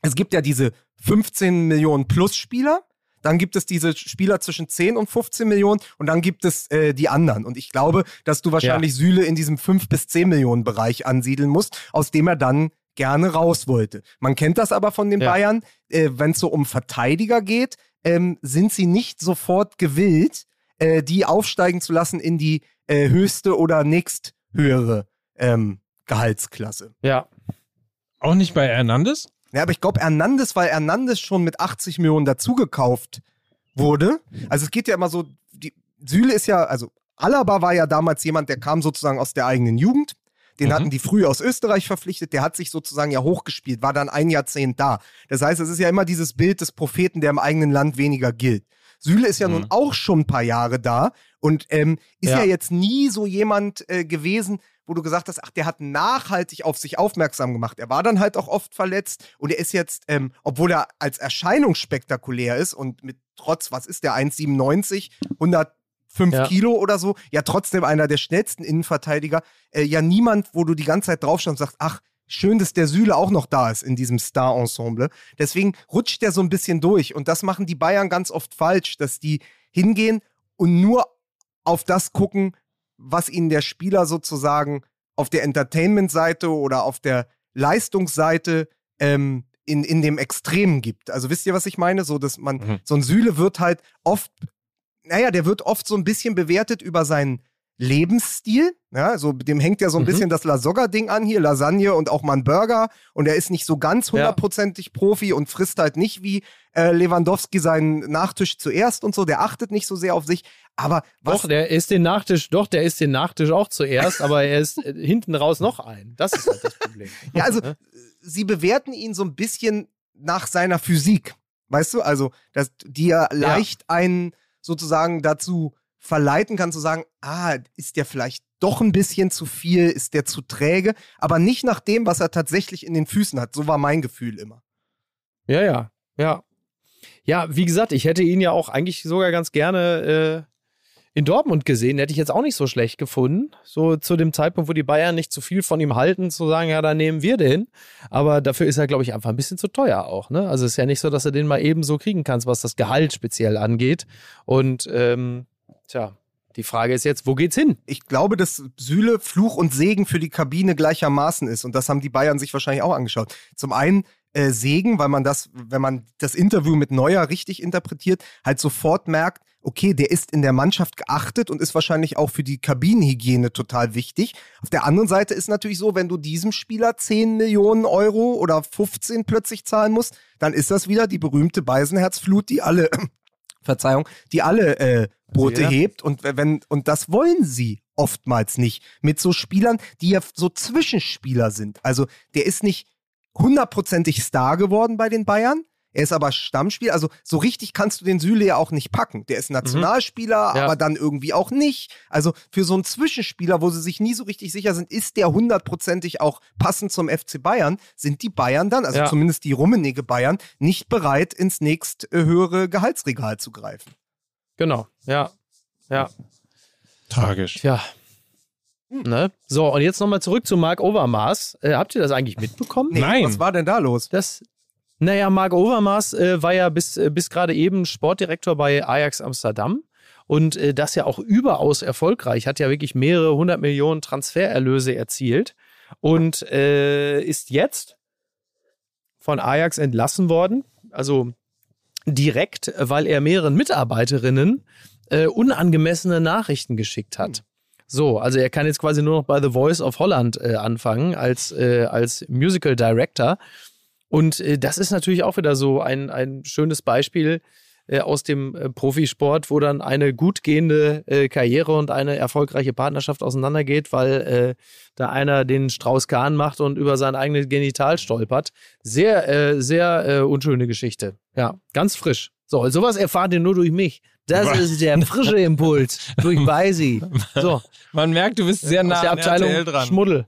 Es gibt ja diese 15 Millionen plus Spieler. Dann gibt es diese Spieler zwischen 10 und 15 Millionen und dann gibt es äh, die anderen. Und ich glaube, dass du wahrscheinlich Süle in diesem 5 bis 10 Millionen Bereich ansiedeln musst, aus dem er dann gerne raus wollte. Man kennt das aber von den Ja. Bayern, äh, wenn es so um Verteidiger geht, ähm, sind sie nicht sofort gewillt, äh, die aufsteigen zu lassen in die äh, höchste oder nächsthöhere ähm, Gehaltsklasse. Ja. Auch nicht bei Hernandez? Ja, aber ich glaube, Hernandez, weil Hernandez schon mit 80 Millionen dazugekauft wurde. Also es geht ja immer so, die, Süle ist ja, also Alaba war ja damals jemand, der kam sozusagen aus der eigenen Jugend. Den Mhm. hatten die früh aus Österreich verpflichtet, der hat sich sozusagen ja hochgespielt, war dann ein Jahrzehnt da. Das heißt, es ist ja immer dieses Bild des Propheten, der im eigenen Land weniger gilt. Süle ist ja nun Mhm. auch schon ein paar Jahre da und ähm, ist ja. Ja. jetzt nie so jemand äh, gewesen, wo du gesagt hast, ach, der hat nachhaltig auf sich aufmerksam gemacht. Er war dann halt auch oft verletzt und er ist jetzt, ähm, obwohl er als Erscheinung spektakulär ist und mit trotz, was ist der, 1,97, 105 Ja. Kilo oder so, ja trotzdem einer der schnellsten Innenverteidiger, äh, ja niemand, wo du die ganze Zeit draufschaust und sagst, ach, schön, dass der Süle auch noch da ist in diesem Star-Ensemble. Deswegen rutscht der so ein bisschen durch und das machen die Bayern ganz oft falsch, dass die hingehen und nur auf das gucken, was ihnen der Spieler sozusagen auf der Entertainment-Seite oder auf der Leistungsseite ähm, in, in dem Extremen gibt. Also wisst ihr, was ich meine? So, dass man, Mhm. so ein Süle wird halt oft, naja, der wird oft so ein bisschen bewertet über seinen Lebensstil. Ja, so dem hängt ja so ein Mhm. bisschen das Lasogga-Ding an hier, Lasagne und auch mal ein Burger. Und er ist nicht so ganz Ja. hundertprozentig Profi und frisst halt nicht wie äh, Lewandowski seinen Nachtisch zuerst und so. Der achtet nicht so sehr auf sich. Aber was Doch, der ist den Nachtisch, doch, der ist den Nachtisch auch zuerst, aber er ist äh, hinten raus noch ein. Das ist halt das Problem. Ja, also sie bewerten ihn so ein bisschen nach seiner Physik. Weißt du? Also, dass die ja leicht einen sozusagen dazu verleiten kann, zu sagen, ah, ist der vielleicht doch ein bisschen zu viel, ist der zu träge, aber nicht nach dem, was er tatsächlich in den Füßen hat. So war mein Gefühl immer. Ja, ja, ja. Ja, wie gesagt, ich hätte ihn ja auch eigentlich sogar ganz gerne äh, in Dortmund gesehen. Hätte ich jetzt auch nicht so schlecht gefunden. So zu dem Zeitpunkt, wo die Bayern nicht zu viel von ihm halten, zu sagen, ja, dann nehmen wir den. Aber dafür ist er, glaube ich, einfach ein bisschen zu teuer auch. Ne? Also es ist ja nicht so, dass du den mal eben so kriegen kannst, was das Gehalt speziell angeht. Und ähm, tja, die Frage ist jetzt, wo geht's hin? Ich glaube, dass Süle Fluch und Segen für die Kabine gleichermaßen ist. Und das haben die Bayern sich wahrscheinlich auch angeschaut. Zum einen äh, Segen, weil man das, wenn man das Interview mit Neuer richtig interpretiert, halt sofort merkt, okay, der ist in der Mannschaft geachtet und ist wahrscheinlich auch für die Kabinenhygiene total wichtig. Auf der anderen Seite ist natürlich so, wenn du diesem Spieler 10 Millionen Euro oder 15 plötzlich zahlen musst, dann ist das wieder die berühmte Beisenherzflut, die alle, Verzeihung, die alle äh, Boote Ja. hebt und wenn und das wollen sie oftmals nicht mit so Spielern, die ja so Zwischenspieler sind. Also der ist nicht hundertprozentig Star geworden bei den Bayern. Er ist aber Stammspieler. Also so richtig kannst du den Süle ja auch nicht packen. Der ist Nationalspieler, Ja. aber dann irgendwie auch nicht. Also für so einen Zwischenspieler, wo sie sich nie so richtig sicher sind, ist der hundertprozentig auch passend zum FC Bayern, sind die Bayern dann, also Ja. zumindest die rummenige Bayern, nicht bereit, ins nächst äh, höhere Gehaltsregal zu greifen. Genau, ja. Ja. Tragisch. Tja. Ne? So, und jetzt nochmal zurück zu Marc Overmars. Äh, habt ihr das eigentlich mitbekommen? Nee, Nein. Was war denn da los? Das, naja, Marc Overmars äh, war ja bis, äh, bis gerade eben Sportdirektor bei Ajax Amsterdam und äh, das ja auch überaus erfolgreich, hat ja wirklich mehrere hundert Millionen Transfererlöse erzielt und äh, ist jetzt von Ajax entlassen worden. Also direkt, weil er mehreren Mitarbeiterinnen äh, unangemessene Nachrichten geschickt hat. So, also er kann jetzt quasi nur noch bei The Voice of Holland äh, anfangen als, äh, als Musical Director. Und äh, das ist natürlich auch wieder so ein, ein schönes Beispiel äh, aus dem äh, Profisport, wo dann eine gut gehende äh, Karriere und eine erfolgreiche Partnerschaft auseinandergeht, weil äh, da einer den Strauß-Kahn macht und über sein eigenes Genital stolpert. Sehr, äh, sehr unschöne Geschichte. Ja, ganz frisch. So, sowas erfahrt ihr nur durch mich. Das ist der frische Impuls durch Beisi. So, Man merkt, du bist sehr nah aus der Abteilung RTL dran. Schmuddel.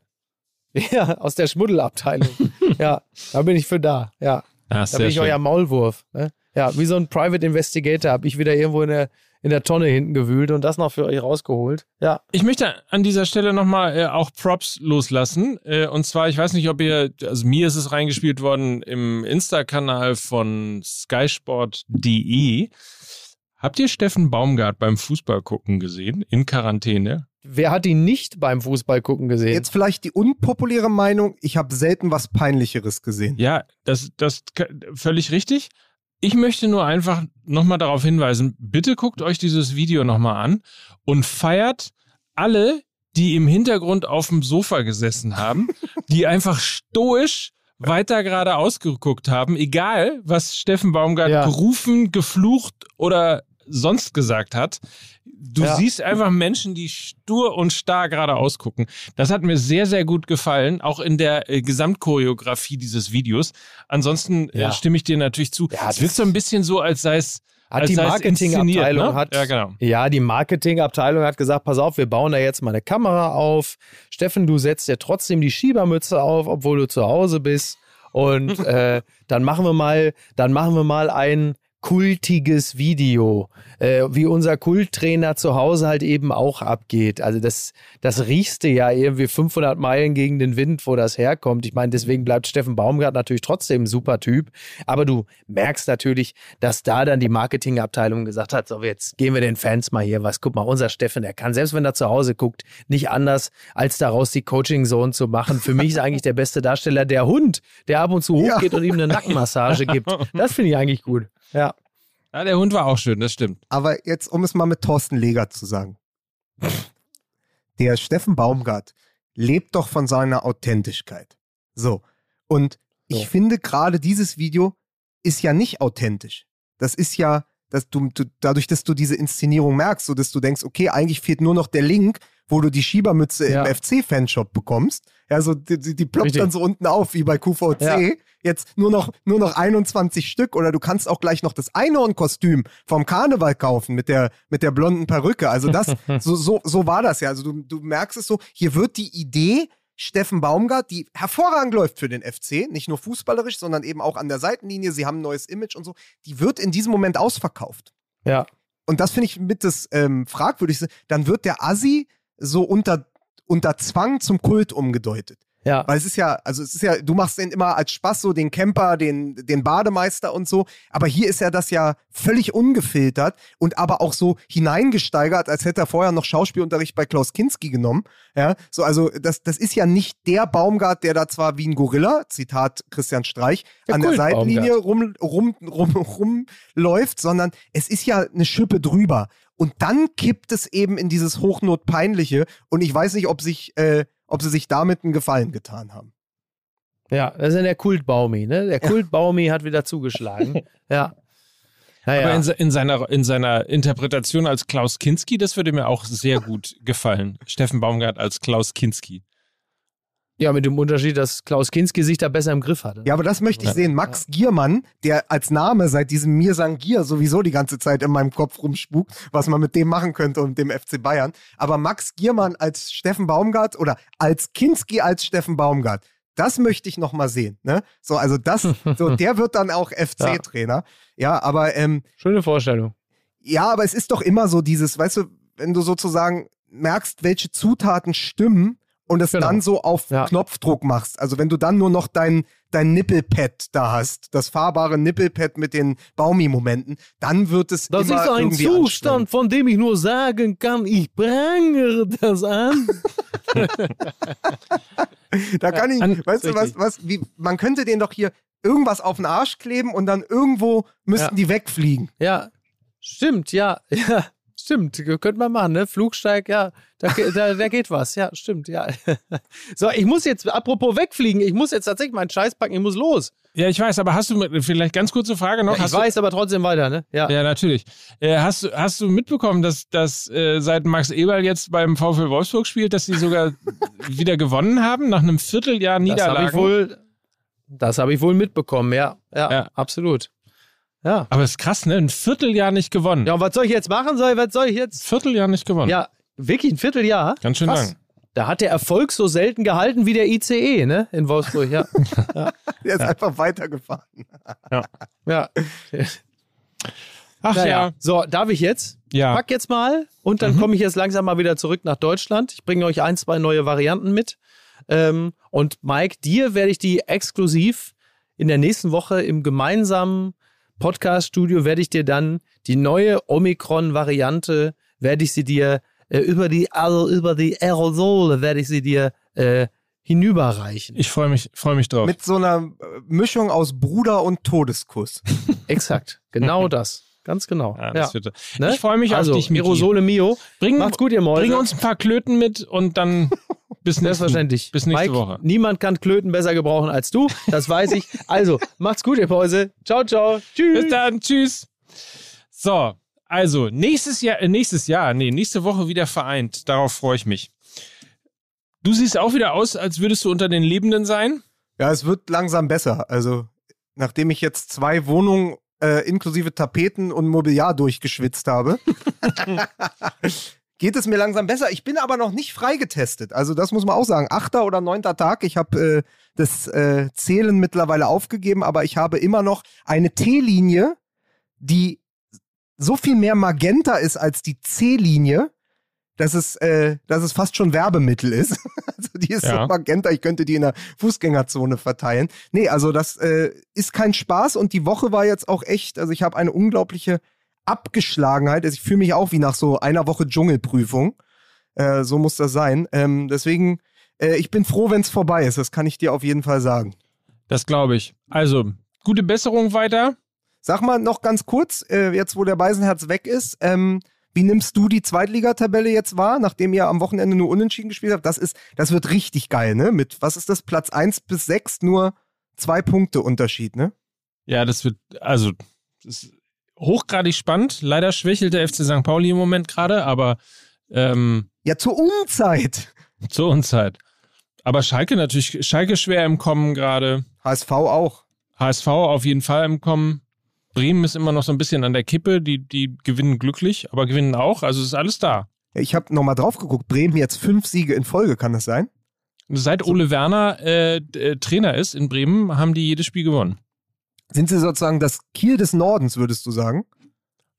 Ja, aus der Schmuddelabteilung. ja, da bin ich für da. Ja, Ja, da bin ich schön. euer Maulwurf. Ne? Ja, wie so ein Private Investigator habe ich wieder irgendwo in der, in der Tonne hinten gewühlt und das noch für euch rausgeholt. Ja, Ich möchte an dieser Stelle nochmal äh, auch Props loslassen. Äh, und zwar, ich weiß nicht, ob ihr, also mir ist es reingespielt worden im Insta-Kanal von skysport.de. Habt ihr Steffen Baumgart beim Fußball gucken gesehen? In Quarantäne? wer hat ihn nicht beim Fußball gucken gesehen? Jetzt vielleicht die unpopuläre Meinung, ich habe selten was Peinlicheres gesehen. Ja, das, das völlig richtig. Ich möchte nur einfach nochmal darauf hinweisen, bitte guckt euch dieses Video nochmal an und feiert alle, die im Hintergrund auf dem Sofa gesessen haben, die einfach stoisch weiter geradeaus geguckt haben, egal was Steffen Baumgart Ja. gerufen, geflucht oder sonst gesagt hat. Du Ja. siehst einfach Menschen, die stur und starr geradeaus gucken. Das hat mir sehr, sehr gut gefallen, auch in der äh, Gesamtchoreografie dieses Videos. Ansonsten äh, Ja. stimme ich dir natürlich zu. Ja, es wirkt so ein bisschen so, als sei es Hat als die Marketingabteilung ne? hat, Ja, genau. Ja, die Marketingabteilung hat gesagt, pass auf, wir bauen da jetzt mal eine Kamera auf. Steffen, du setzt dir trotzdem die Schiebermütze auf, obwohl du zu Hause bist. Und äh, dann machen wir mal, dann machen wir mal ein kultiges Video, äh, wie unser Kulttrainer zu Hause halt eben auch abgeht. Also das, das riechst du ja irgendwie 500 Meilen gegen den Wind, wo das herkommt. Ich meine, deswegen bleibt Steffen Baumgart natürlich trotzdem ein super Typ. Aber du merkst natürlich, dass da dann die Marketingabteilung gesagt hat, so jetzt geben wir den Fans mal hier was. Guck mal, unser Steffen, der kann, selbst wenn er zu Hause guckt, nicht anders, als daraus die Coaching-Zone zu machen. Für mich ist eigentlich der beste Darsteller der Hund, der ab und zu Ja. hochgeht und ihm eine Nackenmassage gibt. Das finde ich eigentlich gut. Ja. Ja, der Hund war auch schön, das stimmt. Aber jetzt, um es mal mit Thorsten Leger zu sagen. Der Steffen Baumgart lebt doch von seiner Authentischkeit. So. Und ich So. finde gerade dieses Video ist ja nicht authentisch. Das ist ja, dass du, du, dadurch, dass du diese Inszenierung merkst, so dass du denkst, okay, eigentlich fehlt nur noch der Link, wo du die Schiebermütze Ja. im FC-Fanshop bekommst. Ja, so die, die, die ploppt Richtig. dann so unten auf, wie bei QVC. Ja. Jetzt nur noch, nur noch 21 Stück oder du kannst auch gleich noch das Einhornkostüm vom Karneval kaufen mit der, mit der blonden Perücke. Also das, so, so, so war das ja. Also du, du merkst es so, hier wird die Idee Steffen Baumgart, die hervorragend läuft für den FC, nicht nur fußballerisch, sondern eben auch an der Seitenlinie. Sie haben ein neues Image und so. Die wird in diesem Moment ausverkauft. Ja. Und das finde ich mit das ähm, Fragwürdigste. Dann wird der Assi so unter, unter Zwang zum Kult umgedeutet. Ja. Weil es ist ja, also es ist ja, du machst den immer als Spaß so den Camper, den, den Bademeister und so. Aber hier ist ja das ja völlig ungefiltert und aber auch so hineingesteigert, als hätte er vorher noch Schauspielunterricht bei Klaus Kinski genommen. Ja, so, also das, das ist ja nicht der Baumgart, der da zwar wie ein Gorilla, Zitat Christian Streich, Der an der. Seitenlinie rum, rum, rum, rumläuft, sondern es ist ja eine Schippe drüber. Und dann kippt es eben in dieses Hochnotpeinliche. Und ich weiß nicht, ob sich, äh, ob sie sich damit einen Gefallen getan haben. Ja, das ist ja der Kultbaumi, ne? Der Kultbaumi hat wieder zugeschlagen. ja. Naja. Aber in, in, seiner, in seiner Interpretation als Klaus Kinski, das würde mir auch sehr gut gefallen. Steffen Baumgart als Klaus Kinski. Ja, mit dem Unterschied, dass Klaus Kinski sich da besser im Griff hatte. Ja, aber das möchte ich Ja. sehen. Max Giermann, der als Name seit diesem Mir Sang Gier sowieso die ganze Zeit in meinem Kopf rumspukt, was man mit dem machen könnte und dem FC Bayern. Aber Max Giermann als Steffen Baumgart oder als Kinski als Steffen Baumgart, das möchte ich noch mal sehen. Ne? So, also das, so, der wird dann auch FC-Trainer. Ja, aber ähm, Schöne Vorstellung. ja, aber es ist doch immer so dieses, weißt du, wenn du sozusagen merkst, welche Zutaten stimmen und es Genau. dann so auf Ja. Knopfdruck machst. Also wenn du dann nur noch dein, dein Nippelpad da hast, das fahrbare Nippelpad mit den Baumi-Momenten, dann wird es Das immer ist ein Zustand, von dem ich nur sagen kann, ich prangere das an. Da kann ich, an- weißt du was, was, wie, man könnte den doch hier irgendwas auf den Arsch kleben und dann irgendwo müssten Ja. die wegfliegen. ja, stimmt, ja, ja, stimmt. Könnte man machen, ne? Flugsteig, ja, da, da, da geht was, ja, stimmt, ja. so, ich muss jetzt, apropos wegfliegen, ich muss jetzt tatsächlich meinen Scheiß packen, ich muss los. Ja, ich weiß, aber hast du vielleicht ganz kurze Frage noch? Ja, ich weiß aber trotzdem weiter, ne? Ja. Du, ja, natürlich. Äh, hast, du, hast du mitbekommen, dass, dass äh, seit Max Eberl jetzt beim VfL Wolfsburg spielt, dass sie sogar wieder gewonnen haben nach einem Vierteljahr Das habe ich wohl, das habe ich wohl mitbekommen, ja, ja, Ja. absolut. Ja. aber ist krass, ne? Ein Vierteljahr nicht gewonnen. Ja, und was soll ich jetzt machen? Soll, was soll ich jetzt? Vierteljahr nicht gewonnen. Ja, wirklich ein Vierteljahr? Ganz schön Krass. lang. Da hat der Erfolg so selten gehalten wie der ICE, ne? In Wolfsburg, ja. Der ist einfach weitergefahren. ja. Ach Naja. ja. So, darf ich jetzt? Ja. Pack jetzt mal und dann komme ich jetzt langsam mal wieder zurück nach Deutschland. Ich bringe euch ein, zwei neue Varianten mit. Ähm, und Mike, dir werde ich die exklusiv in der nächsten Woche im gemeinsamen Podcast-Studio werde ich dir dann die neue Omikron-Variante, werde ich sie dir äh, über die also über die Aerosole werde ich sie dir äh, hinüberreichen. Ich freue mich, freue mich drauf. Mit so einer äh, Mischung aus Bruder und Todeskuss. Exakt, genau das, ganz genau. ja, das Ja. Wird, Ne? Ich freue mich also, auf dich, Miki. Aerosole Mio. Bring, Macht's gut, ihr Mäuse. bring uns ein paar Klöten mit und dann bis Selbstverständlich. bis nächste Mike, Woche. Niemand kann Klöten besser gebrauchen als du. Das weiß ich. Also, macht's gut, ihr Mäuse. Ciao, ciao. Tschüss. Bis dann, tschüss. So, also nächstes Jahr, äh, nächstes Jahr, nee, nächste Woche wieder vereint. Darauf freue ich mich. Du siehst auch wieder aus, als würdest du unter den Lebenden sein. Ja, es wird langsam besser. Also, nachdem ich jetzt zwei Wohnungen äh, inklusive Tapeten und Mobiliar durchgeschwitzt habe, geht es mir langsam besser. Ich bin aber noch nicht freigetestet. Also, das muss man auch sagen. Achter oder neunter Tag. Ich habe äh, das äh, Zählen mittlerweile aufgegeben, aber ich habe immer noch eine T-Linie, die so viel mehr Magenta ist als die C-Linie, dass es, äh, dass es fast schon Werbemittel ist. also die ist Ja. so magenta, ich könnte die in der Fußgängerzone verteilen. Nee, also das äh, ist kein Spaß und die Woche war jetzt auch echt, also ich habe eine unglaubliche Abgeschlagenheit. Also ich fühle mich auch wie nach so einer Woche Dschungelprüfung. Äh, so muss das sein. Ähm, deswegen, äh, ich bin froh, wenn es vorbei ist. Das kann ich dir auf jeden Fall sagen. Das glaube ich. Also, gute Besserung weiter. Sag mal noch ganz kurz, äh, jetzt wo der Beisenherz weg ist, ähm, wie nimmst du die Zweitligatabelle jetzt wahr, nachdem ihr am Wochenende nur unentschieden gespielt habt? Das ist, das wird richtig geil, ne? Mit, was ist das, Platz 1 bis 6, nur zwei Punkte Unterschied, ne? Ja, das wird, also, das ist hochgradig spannend. Leider schwächelt der FC St. Pauli im Moment gerade, aber ähm, Ja, zur Unzeit. zur Unzeit. Aber Schalke natürlich, Schalke schwer im Kommen gerade. HSV auch. HSV auf jeden Fall im Kommen. Bremen ist immer noch so ein bisschen an der Kippe. Die, die gewinnen glücklich, aber gewinnen auch. Also es ist alles da. Ich habe nochmal drauf geguckt. Bremen jetzt fünf Siege in Folge, kann das sein? Seit Ole Werner äh, äh, Trainer ist in Bremen, haben die jedes Spiel gewonnen. Sind sie sozusagen das Kiel des Nordens, würdest du sagen?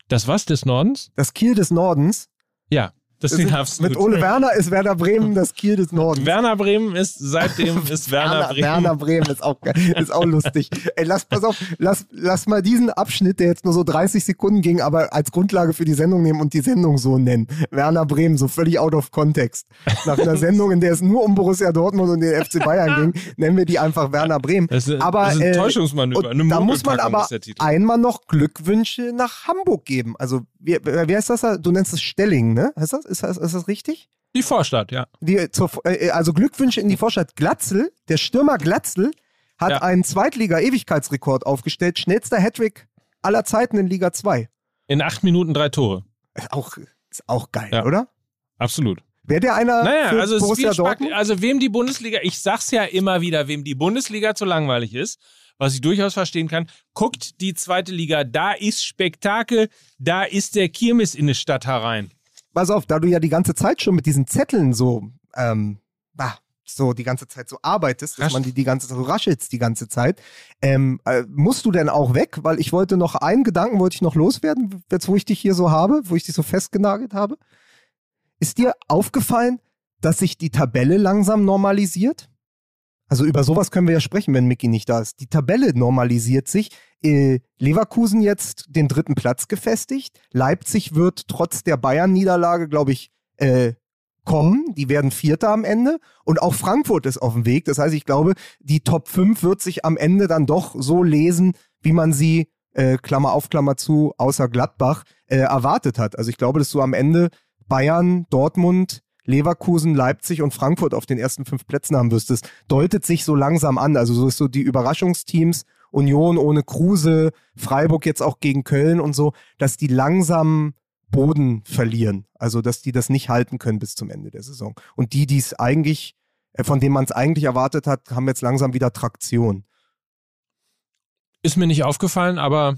Das was des Nordens? Das Kiel des Nordens. Ja, das Ist-. Mit Ole Werner ist Werder Bremen das Kiel des Nordens. Werner Bremen ist seitdem ist Werner, Bremen. Werner Bremen ist auch, ist auch lustig. Ey, lass, pass auf, lass, lass mal diesen Abschnitt, der jetzt nur so 30 Sekunden ging, aber als Grundlage für die Sendung nehmen und die Sendung so nennen. Werner Bremen, so völlig out of context. Nach einer Sendung, in der es nur um Borussia Dortmund und den FC Bayern ging, nennen wir die einfach Werner Bremen. Das ist, Aber, das ist ein äh, Täuschungsmanöver. Eine da muss man aber einmal noch Glückwünsche nach Hamburg geben. Also, wie, wer ist das? da? Du nennst es Stelling, ne? Ist das, ist das, ist das richtig? Die Vorstadt, ja. Die, zur, äh, also Glückwünsche in die Vorstadt. Glatzel, der Stürmer Glatzel, hat Ja. einen Zweitliga-Ewigkeitsrekord aufgestellt. Schnellster Hattrick aller Zeiten in Liga 2. In acht Minuten drei Tore. Ist auch, ist auch geil, Ja. oder? Absolut. Wäre der einer Naja, für also Borussia. Dortmund? Also wem die Bundesliga, ich sag's ja immer wieder, wem die Bundesliga zu langweilig ist, was ich durchaus verstehen kann, guckt die zweite Liga, da ist Spektakel, da ist der Kirmes in die Stadt herein. Pass auf, da du ja die ganze Zeit schon mit diesen Zetteln so, ähm, ah, so die ganze Zeit so arbeitest, dass Rasch- man die die ganze Zeit so raschelst die ganze Zeit, ähm, äh, musst du denn auch weg? Weil ich wollte noch einen Gedanken wollte ich noch loswerden, jetzt wo ich dich hier so habe, wo ich dich so festgenagelt habe. Ist dir aufgefallen, dass sich die Tabelle langsam normalisiert? Also über sowas können wir ja sprechen, wenn Mickey nicht da ist. Die Tabelle normalisiert sich. Äh, Leverkusen jetzt den dritten Platz gefestigt. Leipzig wird trotz der Bayern-Niederlage, glaube ich, äh, kommen. Die werden Vierter am Ende. Und auch Frankfurt ist auf dem Weg. Das heißt, ich glaube, die Top 5 wird sich am Ende dann doch so lesen, wie man sie, äh, Klammer auf, Klammer zu, außer Gladbach, äh, erwartet hat. Also ich glaube, dass du am Ende Bayern, Dortmund, Leverkusen, Leipzig und Frankfurt auf den ersten fünf Plätzen haben wirst. Das deutet sich so langsam an. Also so ist so die Überraschungsteams, Union ohne Kruse, Freiburg jetzt auch gegen Köln und so, dass die langsam Boden verlieren. Also dass die das nicht halten können bis zum Ende der Saison. Und die, die es eigentlich, äh, von denen man es eigentlich erwartet hat, haben jetzt langsam wieder Traktion. Ist mir nicht aufgefallen, aber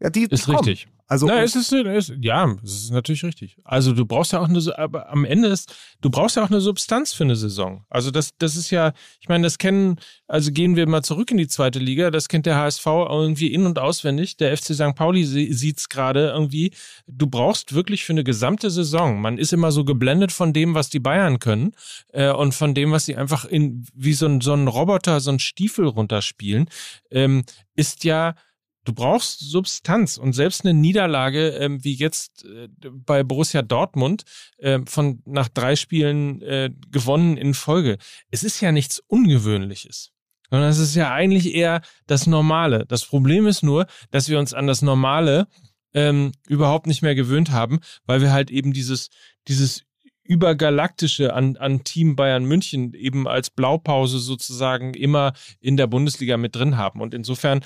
Ja, die, ist kommen. richtig. Also Na, es ist, es, ja, es ist natürlich richtig. Also du brauchst ja auch eine, aber am Ende ist, du brauchst ja auch eine Substanz für eine Saison. Also das, das ist ja, ich meine, das kennen, also gehen wir mal zurück in die zweite Liga, das kennt der HSV irgendwie in- und auswendig. Der FC St. Pauli sieht es gerade irgendwie. Du brauchst wirklich für eine gesamte Saison. Man ist immer so geblendet von dem, was die Bayern können äh, und von dem, was sie einfach in wie so ein, so ein Roboter, so ein Stiefel runterspielen, ähm, ist ja Du brauchst Substanz und selbst eine Niederlage ähm, wie jetzt äh, bei Borussia Dortmund äh, von nach drei Spielen äh, gewonnen in Folge. Es ist ja nichts Ungewöhnliches, sondern es ist ja eigentlich eher das Normale. Das Problem ist nur, dass wir uns an das Normale ähm, überhaupt nicht mehr gewöhnt haben, weil wir halt eben dieses dieses übergalaktische an, an Team Bayern München eben als Blaupause sozusagen immer in der Bundesliga mit drin haben. Und insofern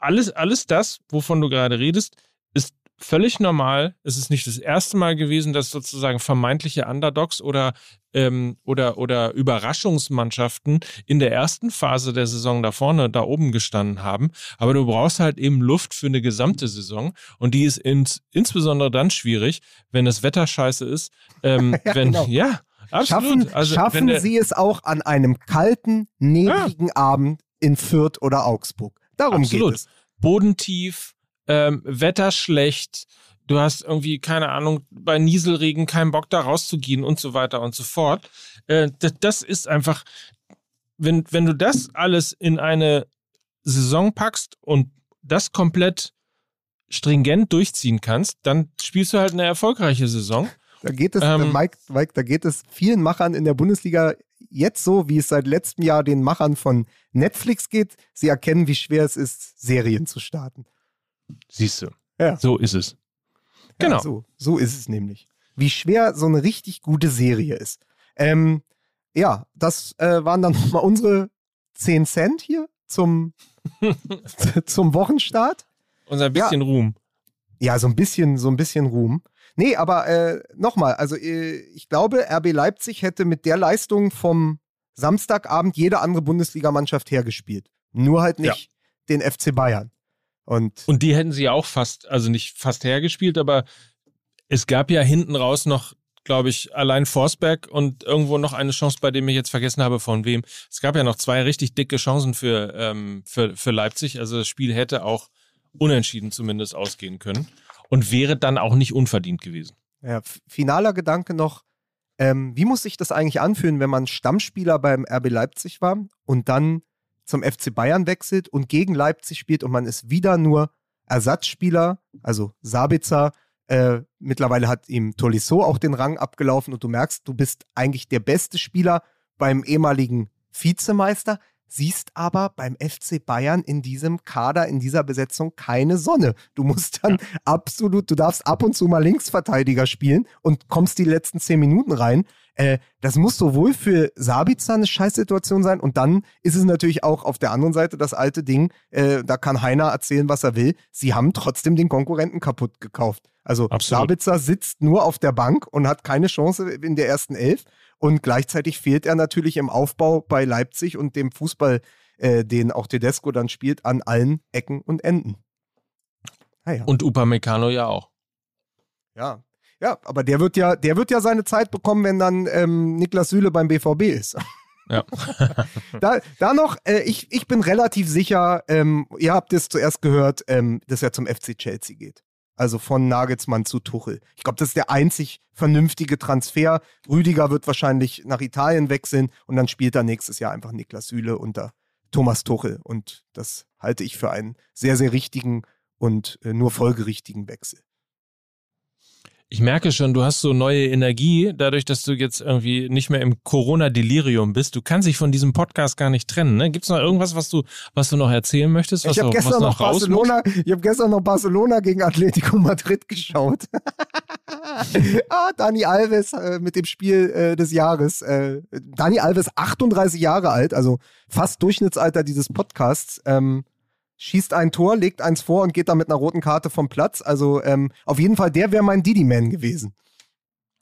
alles, alles das, wovon du gerade redest, ist völlig normal. Es ist nicht das erste Mal gewesen, dass sozusagen vermeintliche Underdogs oder, ähm, oder, oder Überraschungsmannschaften in der ersten Phase der Saison da vorne, da oben gestanden haben. Aber du brauchst halt eben Luft für eine gesamte Saison. Und die ist ins, insbesondere dann schwierig, wenn das Wetter scheiße ist. Ähm, Ja, wenn, genau. ja, absolut. Schaffen, also, schaffen der, sie es auch an einem kalten, nebligen Abend in Fürth oder Augsburg? Darum Absolut. geht es. bodentief, ähm, Wetter schlecht, du hast irgendwie, keine Ahnung, bei Nieselregen keinen Bock da rauszugehen und so weiter und so fort. Äh, das, das ist einfach, wenn, wenn du das alles in eine Saison packst und das komplett stringent durchziehen kannst, dann spielst du halt eine erfolgreiche Saison. Da geht es, Ähm, äh, Mike, Mike, da geht es vielen Machern in der Bundesliga jetzt so, wie es seit letztem Jahr den Machern von Netflix geht. Sie erkennen, wie schwer es ist, Serien zu starten. Siehst du. Ja. So ist es. Genau. Ja, so, so ist es nämlich. Wie schwer so eine richtig gute Serie ist. Ähm, ja, das äh, waren dann nochmal unsere 10 Cent hier zum, zum Wochenstart. Unser bisschen Ruhm. Ja, so ein bisschen, so ein bisschen Ruhm. Nee, aber äh, nochmal, also äh, ich glaube, RB Leipzig hätte mit der Leistung vom Samstagabend jede andere Bundesligamannschaft hergespielt. Nur halt nicht den FC Bayern. Und, Und die hätten sie auch fast, also nicht fast hergespielt, aber es gab ja hinten raus noch, glaube ich, allein Forsberg und irgendwo noch eine Chance, bei dem ich jetzt vergessen habe, von wem. Es gab ja noch zwei richtig dicke Chancen für, ähm, für, für Leipzig. Also das Spiel hätte auch unentschieden zumindest ausgehen können und wäre dann auch nicht unverdient gewesen. ja, finaler Gedanke noch. Ähm, wie muss sich das eigentlich anfühlen, wenn man Stammspieler beim RB Leipzig war und dann zum FC Bayern wechselt und gegen Leipzig spielt und man ist wieder nur Ersatzspieler, also Sabitzer. Äh, mittlerweile hat ihm Tolisso auch den Rang abgelaufen und du merkst, du bist eigentlich der beste Spieler beim ehemaligen Vizemeister, siehst aber beim FC Bayern in diesem Kader, in dieser Besetzung keine Sonne. Du musst dann absolut, du darfst ab und zu mal Linksverteidiger spielen und kommst die letzten zehn Minuten rein. Äh, das muss sowohl für Sabitzer eine Scheißsituation sein und dann ist es natürlich auch auf der anderen Seite das alte Ding, äh, da kann Heiner erzählen, was er will. Sie haben trotzdem den Konkurrenten kaputt gekauft. Also Absolut. Sabitzer sitzt nur auf der Bank und hat keine Chance in der ersten Elf. Und gleichzeitig fehlt er natürlich im Aufbau bei Leipzig und dem Fußball, äh, den auch Tedesco dann spielt, an allen Ecken und Enden. Naja. Und Upamecano ja auch. Ja. Ja, aber der wird ja, der wird ja seine Zeit bekommen, wenn dann ähm, Niklas Süle beim BVB ist. Ja. da, da noch, äh, ich, ich bin relativ sicher, ähm, ihr habt es zuerst gehört, ähm, dass er zum FC Chelsea geht. Also von Nagelsmann zu Tuchel. Ich glaube, das ist der einzig vernünftige Transfer. Rüdiger wird wahrscheinlich nach Italien wechseln und dann spielt er nächstes Jahr einfach Niklas Süle unter Thomas Tuchel. Und das halte ich für einen sehr, sehr richtigen und äh, nur folgerichtigen Wechsel. Ich merke schon, du hast so neue Energie, dadurch, dass du jetzt irgendwie nicht mehr im Corona-Delirium bist. Du kannst dich von diesem Podcast gar nicht trennen. Ne? Gibt es noch irgendwas, was du, was du noch erzählen möchtest? Was Ich habe noch, gestern noch? Barcelona, ich habe gestern noch Barcelona gegen Atletico Madrid geschaut. ah, Dani Alves äh, mit dem Spiel äh, des Jahres. Äh, Dani Alves 38 Jahre alt, also fast Durchschnittsalter dieses Podcasts. Ähm, schießt ein Tor, legt eins vor und geht dann mit einer roten Karte vom Platz. Also ähm, auf jeden Fall, der wäre mein Didi-Man gewesen.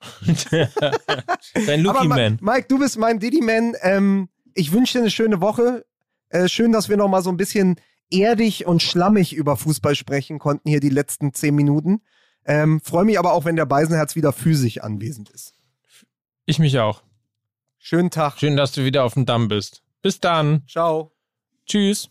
Dein Aber Lucky Ma- Man. Mike, du bist mein Diddy-Man. Ähm, ich wünsche dir eine schöne Woche. Äh, schön, dass wir noch mal so ein bisschen erdig und schlammig über Fußball sprechen konnten hier die letzten zehn Minuten. Ähm, Freue mich aber auch, wenn der Beisenherz wieder physisch anwesend ist. Ich mich auch. Schönen Tag. Schön, dass du wieder auf dem Damm bist. Bis dann. Ciao. Tschüss.